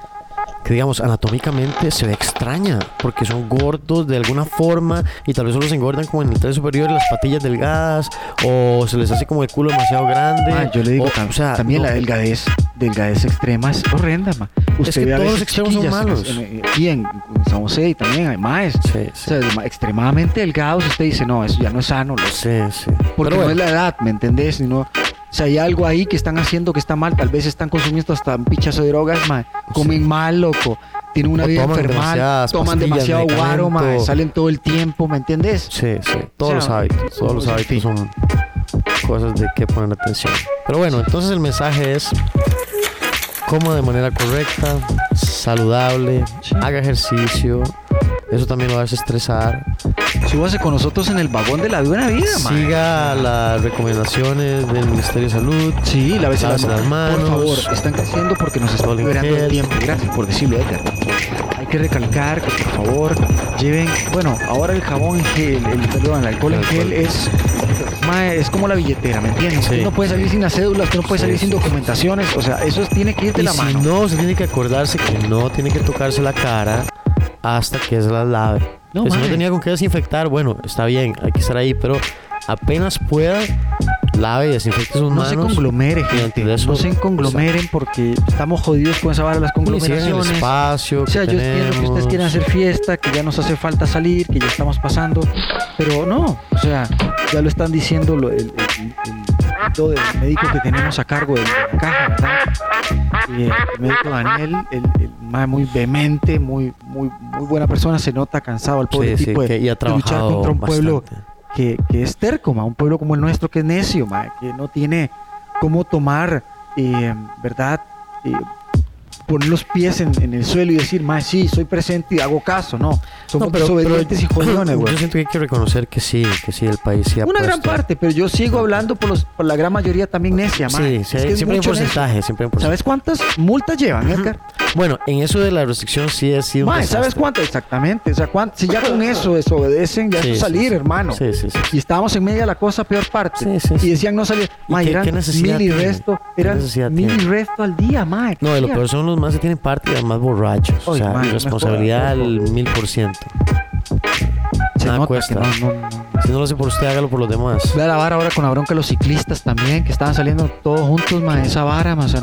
[SPEAKER 2] que, digamos, anatómicamente se ve extraña porque son gordos de alguna forma y tal vez solo se engordan como en el tren superior, las patillas delgadas o se les hace como el culo demasiado grande.
[SPEAKER 1] Ah, yo le digo
[SPEAKER 2] o,
[SPEAKER 1] tam-
[SPEAKER 2] o sea,
[SPEAKER 1] también
[SPEAKER 2] no,
[SPEAKER 1] la delgadez, delgadez extrema es horrenda, ma. Usted
[SPEAKER 2] que
[SPEAKER 1] ve a
[SPEAKER 2] todos los extremos son malos.
[SPEAKER 1] en- Aquí en, en San José y también hay más.
[SPEAKER 2] Sí,
[SPEAKER 1] O sea, ma- extremadamente delgados, usted dice, no, eso ya no es sano, loco".
[SPEAKER 2] Sí, sí.
[SPEAKER 1] porque
[SPEAKER 2] Pero
[SPEAKER 1] no es la edad, ¿me entendés? Sino, sea, hay algo ahí que están haciendo que está mal, tal vez están consumiendo hasta un pichazo de drogas, ma. comen mal, loco, tienen una
[SPEAKER 2] O
[SPEAKER 1] vida
[SPEAKER 2] toman
[SPEAKER 1] enfermal,
[SPEAKER 2] demasiadas
[SPEAKER 1] toman
[SPEAKER 2] pastillas,
[SPEAKER 1] demasiado guaro, ma, salen todo el tiempo, ¿me entendés?
[SPEAKER 2] Sí, sí. Todos
[SPEAKER 1] O sea,
[SPEAKER 2] los hábitos. Todos los hábitos son cosas de que poner atención. Pero bueno, entonces el mensaje es coma de manera correcta, saludable,
[SPEAKER 1] Sí.
[SPEAKER 2] haga ejercicio. Eso también lo hace estresar.
[SPEAKER 1] Súbase con nosotros en el vagón de la buena vida, ma.
[SPEAKER 2] Siga las recomendaciones del Ministerio de Salud.
[SPEAKER 1] Sí, lávese las,
[SPEAKER 2] Lávese las manos.
[SPEAKER 1] Por favor, están creciendo porque nos
[SPEAKER 2] en
[SPEAKER 1] liberando el tiempo. Gracias por decirlo, Edgar. Hay que recalcar que por favor lleven, bueno, ahora el jabón en gel, el, perdón, el alcohol en
[SPEAKER 2] El
[SPEAKER 1] gel es, es como la billetera, ¿me entiendes?
[SPEAKER 2] Sí.
[SPEAKER 1] No puede salir sin las cédulas, no puede
[SPEAKER 2] Sí,
[SPEAKER 1] salir sin documentaciones, o sea, eso es- tiene que ir de
[SPEAKER 2] Y
[SPEAKER 1] la
[SPEAKER 2] si
[SPEAKER 1] mano.
[SPEAKER 2] no, se tiene que acordarse que no tiene que tocarse la cara hasta que se las lave.
[SPEAKER 1] No,
[SPEAKER 2] Que si no tenía con qué desinfectar, bueno, está bien, hay que estar ahí, pero apenas pueda, lave y desinfecte sus
[SPEAKER 1] No se
[SPEAKER 2] manos.
[SPEAKER 1] conglomere,
[SPEAKER 2] y
[SPEAKER 1] gente.
[SPEAKER 2] antes de eso,
[SPEAKER 1] no se conglomeren porque estamos jodidos con esa vara de las
[SPEAKER 2] sigan el
[SPEAKER 1] conglomeraciones.
[SPEAKER 2] espacio.
[SPEAKER 1] O sea, yo entiendo que ustedes quieren
[SPEAKER 2] tenemos.
[SPEAKER 1] hacer fiesta, que ya nos hace falta salir, que ya estamos pasando, pero no, o sea, ya lo están diciendo lo- el, el- el- todo el médico que tenemos a cargo de la caja, ¿verdad? Y el médico Daniel, el, el mae muy vehemente, muy, muy, muy buena persona, se nota cansado el pobre
[SPEAKER 2] Sí, sí,
[SPEAKER 1] tipo de,
[SPEAKER 2] que y ha
[SPEAKER 1] de luchar contra un pueblo que, que es terco, ma, un pueblo como el nuestro que es necio, ma, que no tiene cómo tomar, eh, ¿verdad? Eh, poner los pies en, en el suelo y decir, ma, sí, soy presente y hago caso, no. Somos
[SPEAKER 2] No, pero-
[SPEAKER 1] desobedientes y jodidones, [clears throat] güey.
[SPEAKER 2] Yo siento que hay que reconocer que sí, que sí, el país sí ha
[SPEAKER 1] Una gran parte, pero yo sigo hablando por, los, por la gran mayoría también necia, ma.
[SPEAKER 2] Sí,
[SPEAKER 1] Es
[SPEAKER 2] sí,
[SPEAKER 1] que es
[SPEAKER 2] siempre hay un porcentaje, siempre hay un porcentaje.
[SPEAKER 1] ¿Sabes cuántas multas llevan, Edgar?
[SPEAKER 2] Bueno, en eso de la restricción sí ha sido un
[SPEAKER 1] Ma, ¿sabes cuántas? Exactamente. O sea, cuántas- si ya con eso desobedecen, ya
[SPEAKER 2] Sí,
[SPEAKER 1] es
[SPEAKER 2] sí,
[SPEAKER 1] salir,
[SPEAKER 2] sí.
[SPEAKER 1] hermano.
[SPEAKER 2] Sí, sí, sí.
[SPEAKER 1] Y estábamos en medio de la cosa peor parte.
[SPEAKER 2] Sí, sí,
[SPEAKER 1] y decían no salir.
[SPEAKER 2] ¿Y
[SPEAKER 1] Ma,
[SPEAKER 2] qué-
[SPEAKER 1] eran
[SPEAKER 2] qué
[SPEAKER 1] mil y resto.
[SPEAKER 2] ¿Qué
[SPEAKER 1] Eran mil y resto al día, ma. ¿qué
[SPEAKER 2] No, y lo peor son los más que tienen parte y además borrachos. o
[SPEAKER 1] Ay,
[SPEAKER 2] sea,
[SPEAKER 1] man,
[SPEAKER 2] irresponsabilidad al mil por ciento. Nada cuesta.
[SPEAKER 1] no, no, no.
[SPEAKER 2] Si no lo hace por usted, hágalo por los demás.
[SPEAKER 1] Ve a la vara ahora con la bronca los ciclistas también, que estaban saliendo todos juntos, ma, esa vara, ma, o sea.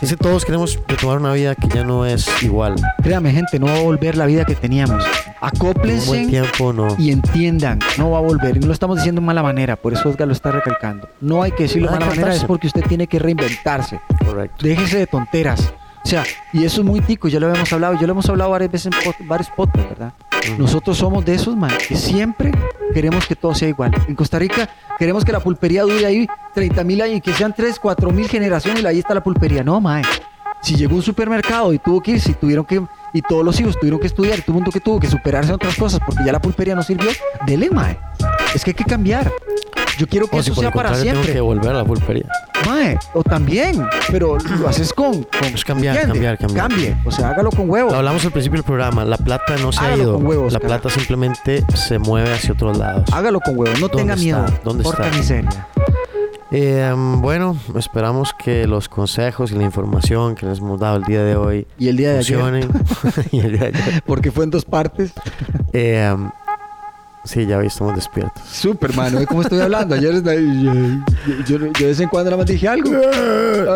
[SPEAKER 2] Es que todos queremos retomar una vida que ya no es igual.
[SPEAKER 1] Créame, gente, no va a volver la vida que teníamos.
[SPEAKER 2] Un buen
[SPEAKER 1] Acóplense
[SPEAKER 2] tiempo, no.
[SPEAKER 1] y entiendan, no va a volver. Y no lo estamos diciendo de mala manera, por eso Oscar lo está recalcando. No hay que decirlo de
[SPEAKER 2] que
[SPEAKER 1] mala manera, es porque usted tiene que reinventarse.
[SPEAKER 2] Correcto.
[SPEAKER 1] Déjese de tonteras. O sea, y eso es muy tico, ya lo habíamos hablado, ya lo hemos hablado varias veces en varios podcasts, ¿verdad? Nosotros somos de esos, man, que siempre queremos que todo sea igual. En Costa Rica queremos que la pulpería dure ahí 30 mil años y que sean 3, 4 mil generaciones y ahí está la pulpería. No, mae. Si llegó un supermercado y tuvo que ir, si tuvieron que, y todos los hijos tuvieron que estudiar, y todo el mundo que tuvo que superarse en otras cosas porque ya la pulpería no sirvió, dele, mae. Es que hay que cambiar. Yo quiero que
[SPEAKER 2] O
[SPEAKER 1] eso sea para
[SPEAKER 2] tengo
[SPEAKER 1] siempre.
[SPEAKER 2] que volver a la pulpería.
[SPEAKER 1] Mae, o también, pero lo haces con, con
[SPEAKER 2] Es cambiar, cambiar, cambiar.
[SPEAKER 1] Cambie, o sea, hágalo con huevo.
[SPEAKER 2] Lo hablamos al principio del programa. La plata no se ha
[SPEAKER 1] Hágalo
[SPEAKER 2] ido.
[SPEAKER 1] con huevos,
[SPEAKER 2] la
[SPEAKER 1] cara.
[SPEAKER 2] plata simplemente se mueve hacia otros lados.
[SPEAKER 1] Hágalo con huevo, no
[SPEAKER 2] ¿Dónde
[SPEAKER 1] tenga
[SPEAKER 2] está?
[SPEAKER 1] miedo.
[SPEAKER 2] ¿Dónde está?
[SPEAKER 1] miseria.
[SPEAKER 2] Eh, bueno, esperamos que los consejos y la información que les hemos dado el día de hoy
[SPEAKER 1] Y el día de ayer,
[SPEAKER 2] funcionen. [laughs] Y el día de ayer. [laughs]
[SPEAKER 1] porque fue en dos partes.
[SPEAKER 2] Eh, sí, ya hoy estamos despiertos.
[SPEAKER 1] Súper, mano, ¿ve cómo estoy hablando? Ayer yo, yo- yo de vez en cuando nada más dije algo.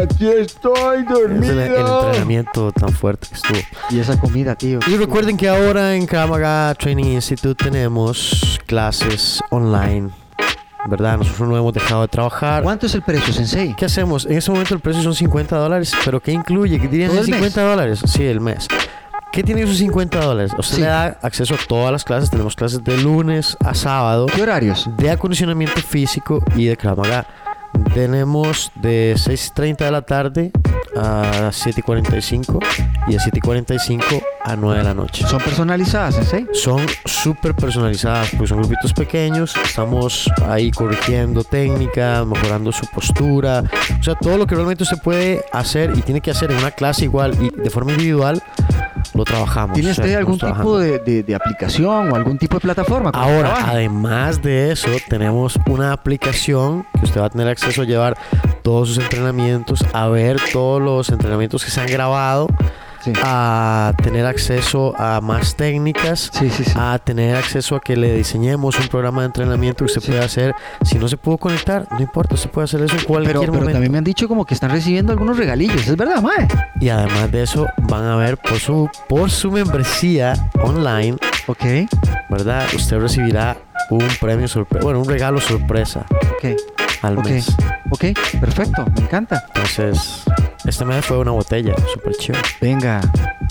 [SPEAKER 1] Aquí estoy
[SPEAKER 2] Es el, el
[SPEAKER 1] dormido.
[SPEAKER 2] entrenamiento tan fuerte que estuvo.
[SPEAKER 1] Y esa comida, tío.
[SPEAKER 2] Y recuerden que ahora en Kramaga Training Institute tenemos clases online. ¿Verdad? Nosotros no hemos dejado de trabajar.
[SPEAKER 1] ¿Cuánto es el precio, Sensei?
[SPEAKER 2] ¿Qué hacemos? En ese momento el precio son 50 dólares, pero ¿qué incluye? ¿Qué dirían
[SPEAKER 1] ¿Todo
[SPEAKER 2] en
[SPEAKER 1] el mes?
[SPEAKER 2] 50 dólares? Sí, el mes. ¿Qué tiene esos 50 dólares? Usted
[SPEAKER 1] Sí.
[SPEAKER 2] le da acceso a todas las clases. Tenemos clases de lunes a sábado
[SPEAKER 1] ¿Qué horarios?
[SPEAKER 2] de acondicionamiento físico y de Krav. Tenemos de 6.30 de la tarde a 7.45 y de 7.45 a 9 de la noche.
[SPEAKER 1] Son personalizadas, Sensei.
[SPEAKER 2] Son súper personalizadas porque son grupitos pequeños. Estamos ahí corrigiendo técnica, mejorando su postura. O sea, todo lo que realmente usted puede hacer y tiene que hacer en una clase igual y de forma individual, lo trabajamos.
[SPEAKER 1] ¿Tiene
[SPEAKER 2] O sea,
[SPEAKER 1] usted algún tipo de, de- de aplicación o algún tipo de plataforma?
[SPEAKER 2] Ahora,
[SPEAKER 1] trabaja?
[SPEAKER 2] además de eso, tenemos una aplicación que usted va a tener acceso a llevar todos sus entrenamientos, a ver todos los entrenamientos que se han grabado,
[SPEAKER 1] Sí.
[SPEAKER 2] a tener acceso a más técnicas,
[SPEAKER 1] Sí, sí,
[SPEAKER 2] a tener acceso a que le diseñemos un programa de entrenamiento que usted pueda hacer. Si no se pudo conectar, no importa, usted puede hacer eso en cualquier
[SPEAKER 1] pero, pero
[SPEAKER 2] momento.
[SPEAKER 1] también me han dicho como que están recibiendo algunos regalillos, ¿es verdad, mae?
[SPEAKER 2] Y además de eso, van a ver por su, por su membresía online,
[SPEAKER 1] Ok,
[SPEAKER 2] ¿verdad? Usted recibirá un premio sorpresa, bueno, un regalo sorpresa
[SPEAKER 1] ok,
[SPEAKER 2] al
[SPEAKER 1] ok,
[SPEAKER 2] mes.
[SPEAKER 1] ok, perfecto, me encanta.
[SPEAKER 2] Entonces, este mes fue una botella, súper chido.
[SPEAKER 1] Venga,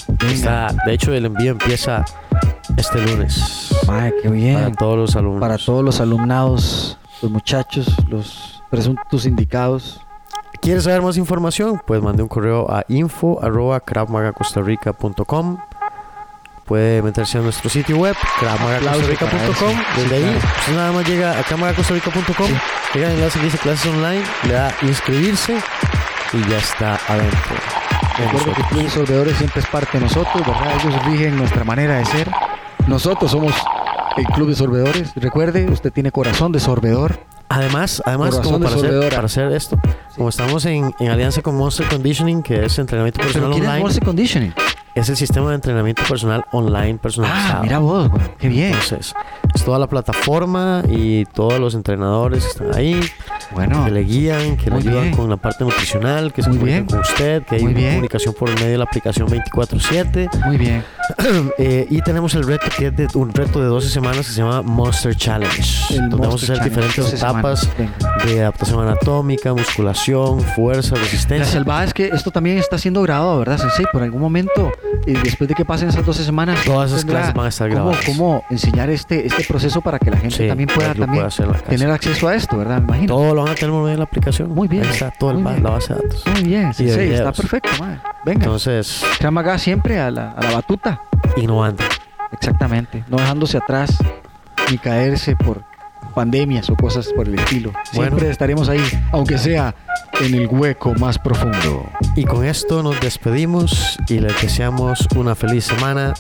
[SPEAKER 1] venga.
[SPEAKER 2] Está, de hecho, el envío empieza este lunes
[SPEAKER 1] Mae, qué bien.
[SPEAKER 2] para todos los alumnos.
[SPEAKER 1] Para todos los alumnados, los muchachos, los presuntos indicados.
[SPEAKER 2] ¿Quieres saber más información? Pues mande un correo a info arroba. Puede meterse a nuestro sitio web, kravmagacostarrica.com. Desde ahí, usted nada más llega a kravmagacostarrica.com, llega al enlace que dice clases online, le da inscribirse y ya está adentro.
[SPEAKER 1] Recuerdo que. Club de Sorbedores siempre es parte de nosotros, ¿verdad? Ellos rigen nuestra manera de ser. Nosotros somos el Club de Sorbedores. Recuerde, usted tiene corazón de sorbedor.
[SPEAKER 2] Además, además como para hacer, para hacer esto, como estamos en, en alianza con Monster Conditioning, que es entrenamiento
[SPEAKER 1] Pero
[SPEAKER 2] personal
[SPEAKER 1] ¿quién es
[SPEAKER 2] online,
[SPEAKER 1] Morse Conditioning?
[SPEAKER 2] Es el sistema de entrenamiento personal online personalizado.
[SPEAKER 1] Ah, mira vos, güey. Qué bien.
[SPEAKER 2] Entonces, es toda la plataforma y todos los entrenadores que están ahí,
[SPEAKER 1] Bueno,
[SPEAKER 2] que le guían, que le ayudan
[SPEAKER 1] bien.
[SPEAKER 2] con la parte nutricional, que se comunican con usted, que hay
[SPEAKER 1] Muy bien.
[SPEAKER 2] comunicación por medio de la aplicación 24/7.
[SPEAKER 1] muy bien. [clears throat]
[SPEAKER 2] Eh, y tenemos el reto que es de, un reto de 12 semanas que se llama Monster Challenge,
[SPEAKER 1] El
[SPEAKER 2] donde vamos a
[SPEAKER 1] Monster
[SPEAKER 2] hacer
[SPEAKER 1] Challenge,
[SPEAKER 2] diferentes
[SPEAKER 1] 12
[SPEAKER 2] etapas de adaptación anatómica, musculación, fuerza,
[SPEAKER 1] La
[SPEAKER 2] resistencia.
[SPEAKER 1] salvada es que esto también está siendo grabado, ¿verdad, Sensei? Por algún momento, y después de que pasen esas 12 semanas,
[SPEAKER 2] Todas esas clases van a estar
[SPEAKER 1] cómo-
[SPEAKER 2] grabadas.
[SPEAKER 1] Cómo enseñar este, este proceso para que la gente
[SPEAKER 2] Sí,
[SPEAKER 1] también pueda también
[SPEAKER 2] en
[SPEAKER 1] tener acceso a esto, ¿verdad? Me imagino.
[SPEAKER 2] Todo lo van a tener por medio de la aplicación.
[SPEAKER 1] Muy bien,
[SPEAKER 2] Ahí está
[SPEAKER 1] muy bien.
[SPEAKER 2] la base de datos.
[SPEAKER 1] Muy bien,
[SPEAKER 2] de
[SPEAKER 1] Sensei, está perfecto, madre. Venga,
[SPEAKER 2] Entonces,
[SPEAKER 1] Kramaga siempre a la, a la batuta.
[SPEAKER 2] innovante.
[SPEAKER 1] Exactamente. No dejándose atrás ni caerse por pandemias o cosas por el estilo. Siempre
[SPEAKER 2] Bueno.
[SPEAKER 1] estaremos ahí, aunque sea en el hueco más profundo.
[SPEAKER 2] Y con esto nos despedimos y les deseamos una feliz semana.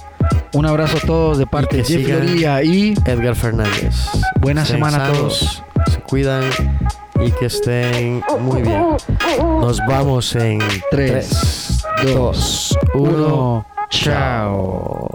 [SPEAKER 1] Un abrazo a todos de parte de Jeff
[SPEAKER 2] sigan.
[SPEAKER 1] Loría y
[SPEAKER 2] Edgar Fernández.
[SPEAKER 1] Buena
[SPEAKER 2] Estén
[SPEAKER 1] semana a todos.
[SPEAKER 2] Se cuidan y que estén muy bien. Nos vamos en
[SPEAKER 1] 3,
[SPEAKER 2] 3,
[SPEAKER 1] 2,
[SPEAKER 2] 1.
[SPEAKER 1] 1. Chao.